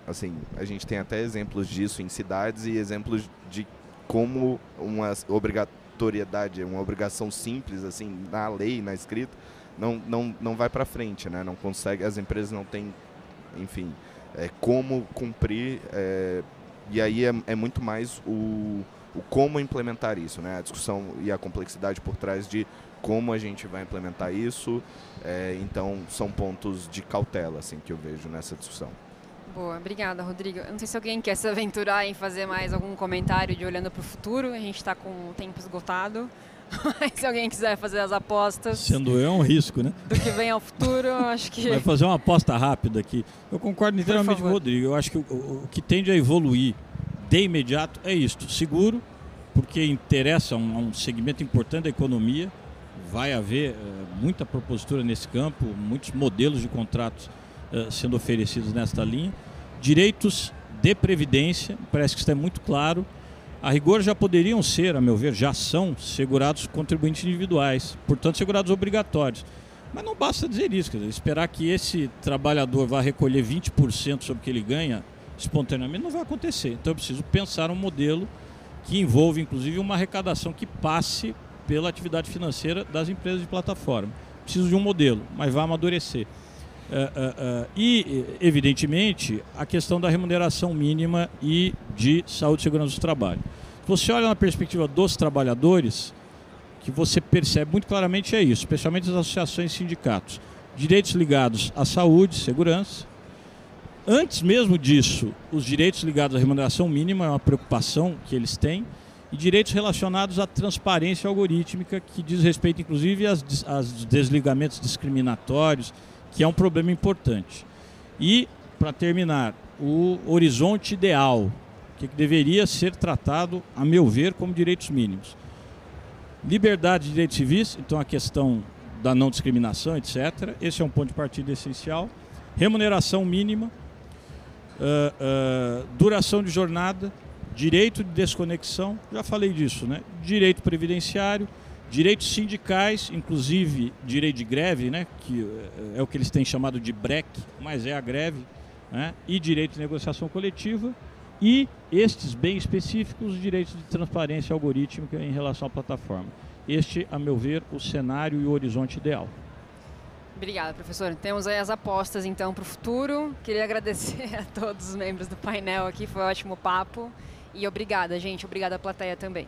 assim, a gente tem até exemplos disso em cidades e exemplos de como uma obrigatoriedade obrigatoriedade, uma obrigação simples, assim, na lei, na escrita, não, não, não vai para frente, né? Não consegue, as empresas não têm, enfim, é, como cumprir. É, e aí é, é muito mais o, o como implementar isso, né? A discussão e a complexidade por trás de como a gente vai implementar isso. É, então, são pontos de cautela assim que eu vejo nessa discussão. Boa, obrigada, Rodrigo. Eu não sei se alguém quer se aventurar em fazer mais algum comentário de olhando para o futuro. A gente está com o tempo esgotado. Mas se alguém quiser fazer as apostas. Sendo eu, é um risco, né? Do que vem ao futuro, acho que. Vai fazer uma aposta rápida aqui. Eu concordo inteiramente com o Rodrigo. Eu acho que o, o, que tende a evoluir de imediato é isto: seguro, porque interessa a um, um segmento importante da economia. Vai haver uh, muita propositura nesse campo, muitos modelos de contratos uh, sendo oferecidos nesta linha. Direitos de previdência, parece que está muito claro a rigor já poderiam ser, a meu ver, já são segurados contribuintes individuais, portanto segurados obrigatórios. Mas não basta dizer isso, dizer, esperar que esse trabalhador vá recolher 20% sobre o que ele ganha espontaneamente não vai acontecer. Então eu preciso pensar um modelo que envolva inclusive uma arrecadação que passe pela atividade financeira das empresas de plataforma. Preciso de um modelo, mas vai amadurecer. Uh, uh, uh, e, evidentemente, a questão da remuneração mínima e de saúde e segurança do trabalho. Se você olha na perspectiva dos trabalhadores, que você percebe muito claramente é isso, especialmente as associações e sindicatos. Direitos ligados à saúde, segurança. Antes mesmo disso, os direitos ligados à remuneração mínima é uma preocupação que eles têm e direitos relacionados à transparência algorítmica, que diz respeito inclusive aos desligamentos discriminatórios, que é um problema importante. E, para terminar, o horizonte ideal, que deveria ser tratado, a meu ver, como direitos mínimos. Liberdade de direitos civis, então a questão da não discriminação, etc. Esse é um ponto de partida essencial. Remuneração mínima, uh, uh, duração de jornada, direito de desconexão, já falei disso, né? Direito previdenciário, Direitos sindicais, inclusive direito de greve, né, que eh, é o que eles têm chamado de break, mas é a greve, né, e direito de negociação coletiva, e estes bem específicos, direitos de transparência algorítmica em relação à plataforma. Este, a meu ver, o cenário e o horizonte ideal. Obrigada, professor. Temos aí as apostas então para o futuro. Queria agradecer a todos os membros do painel aqui, foi um ótimo papo. E obrigada, gente. Obrigada à plateia também.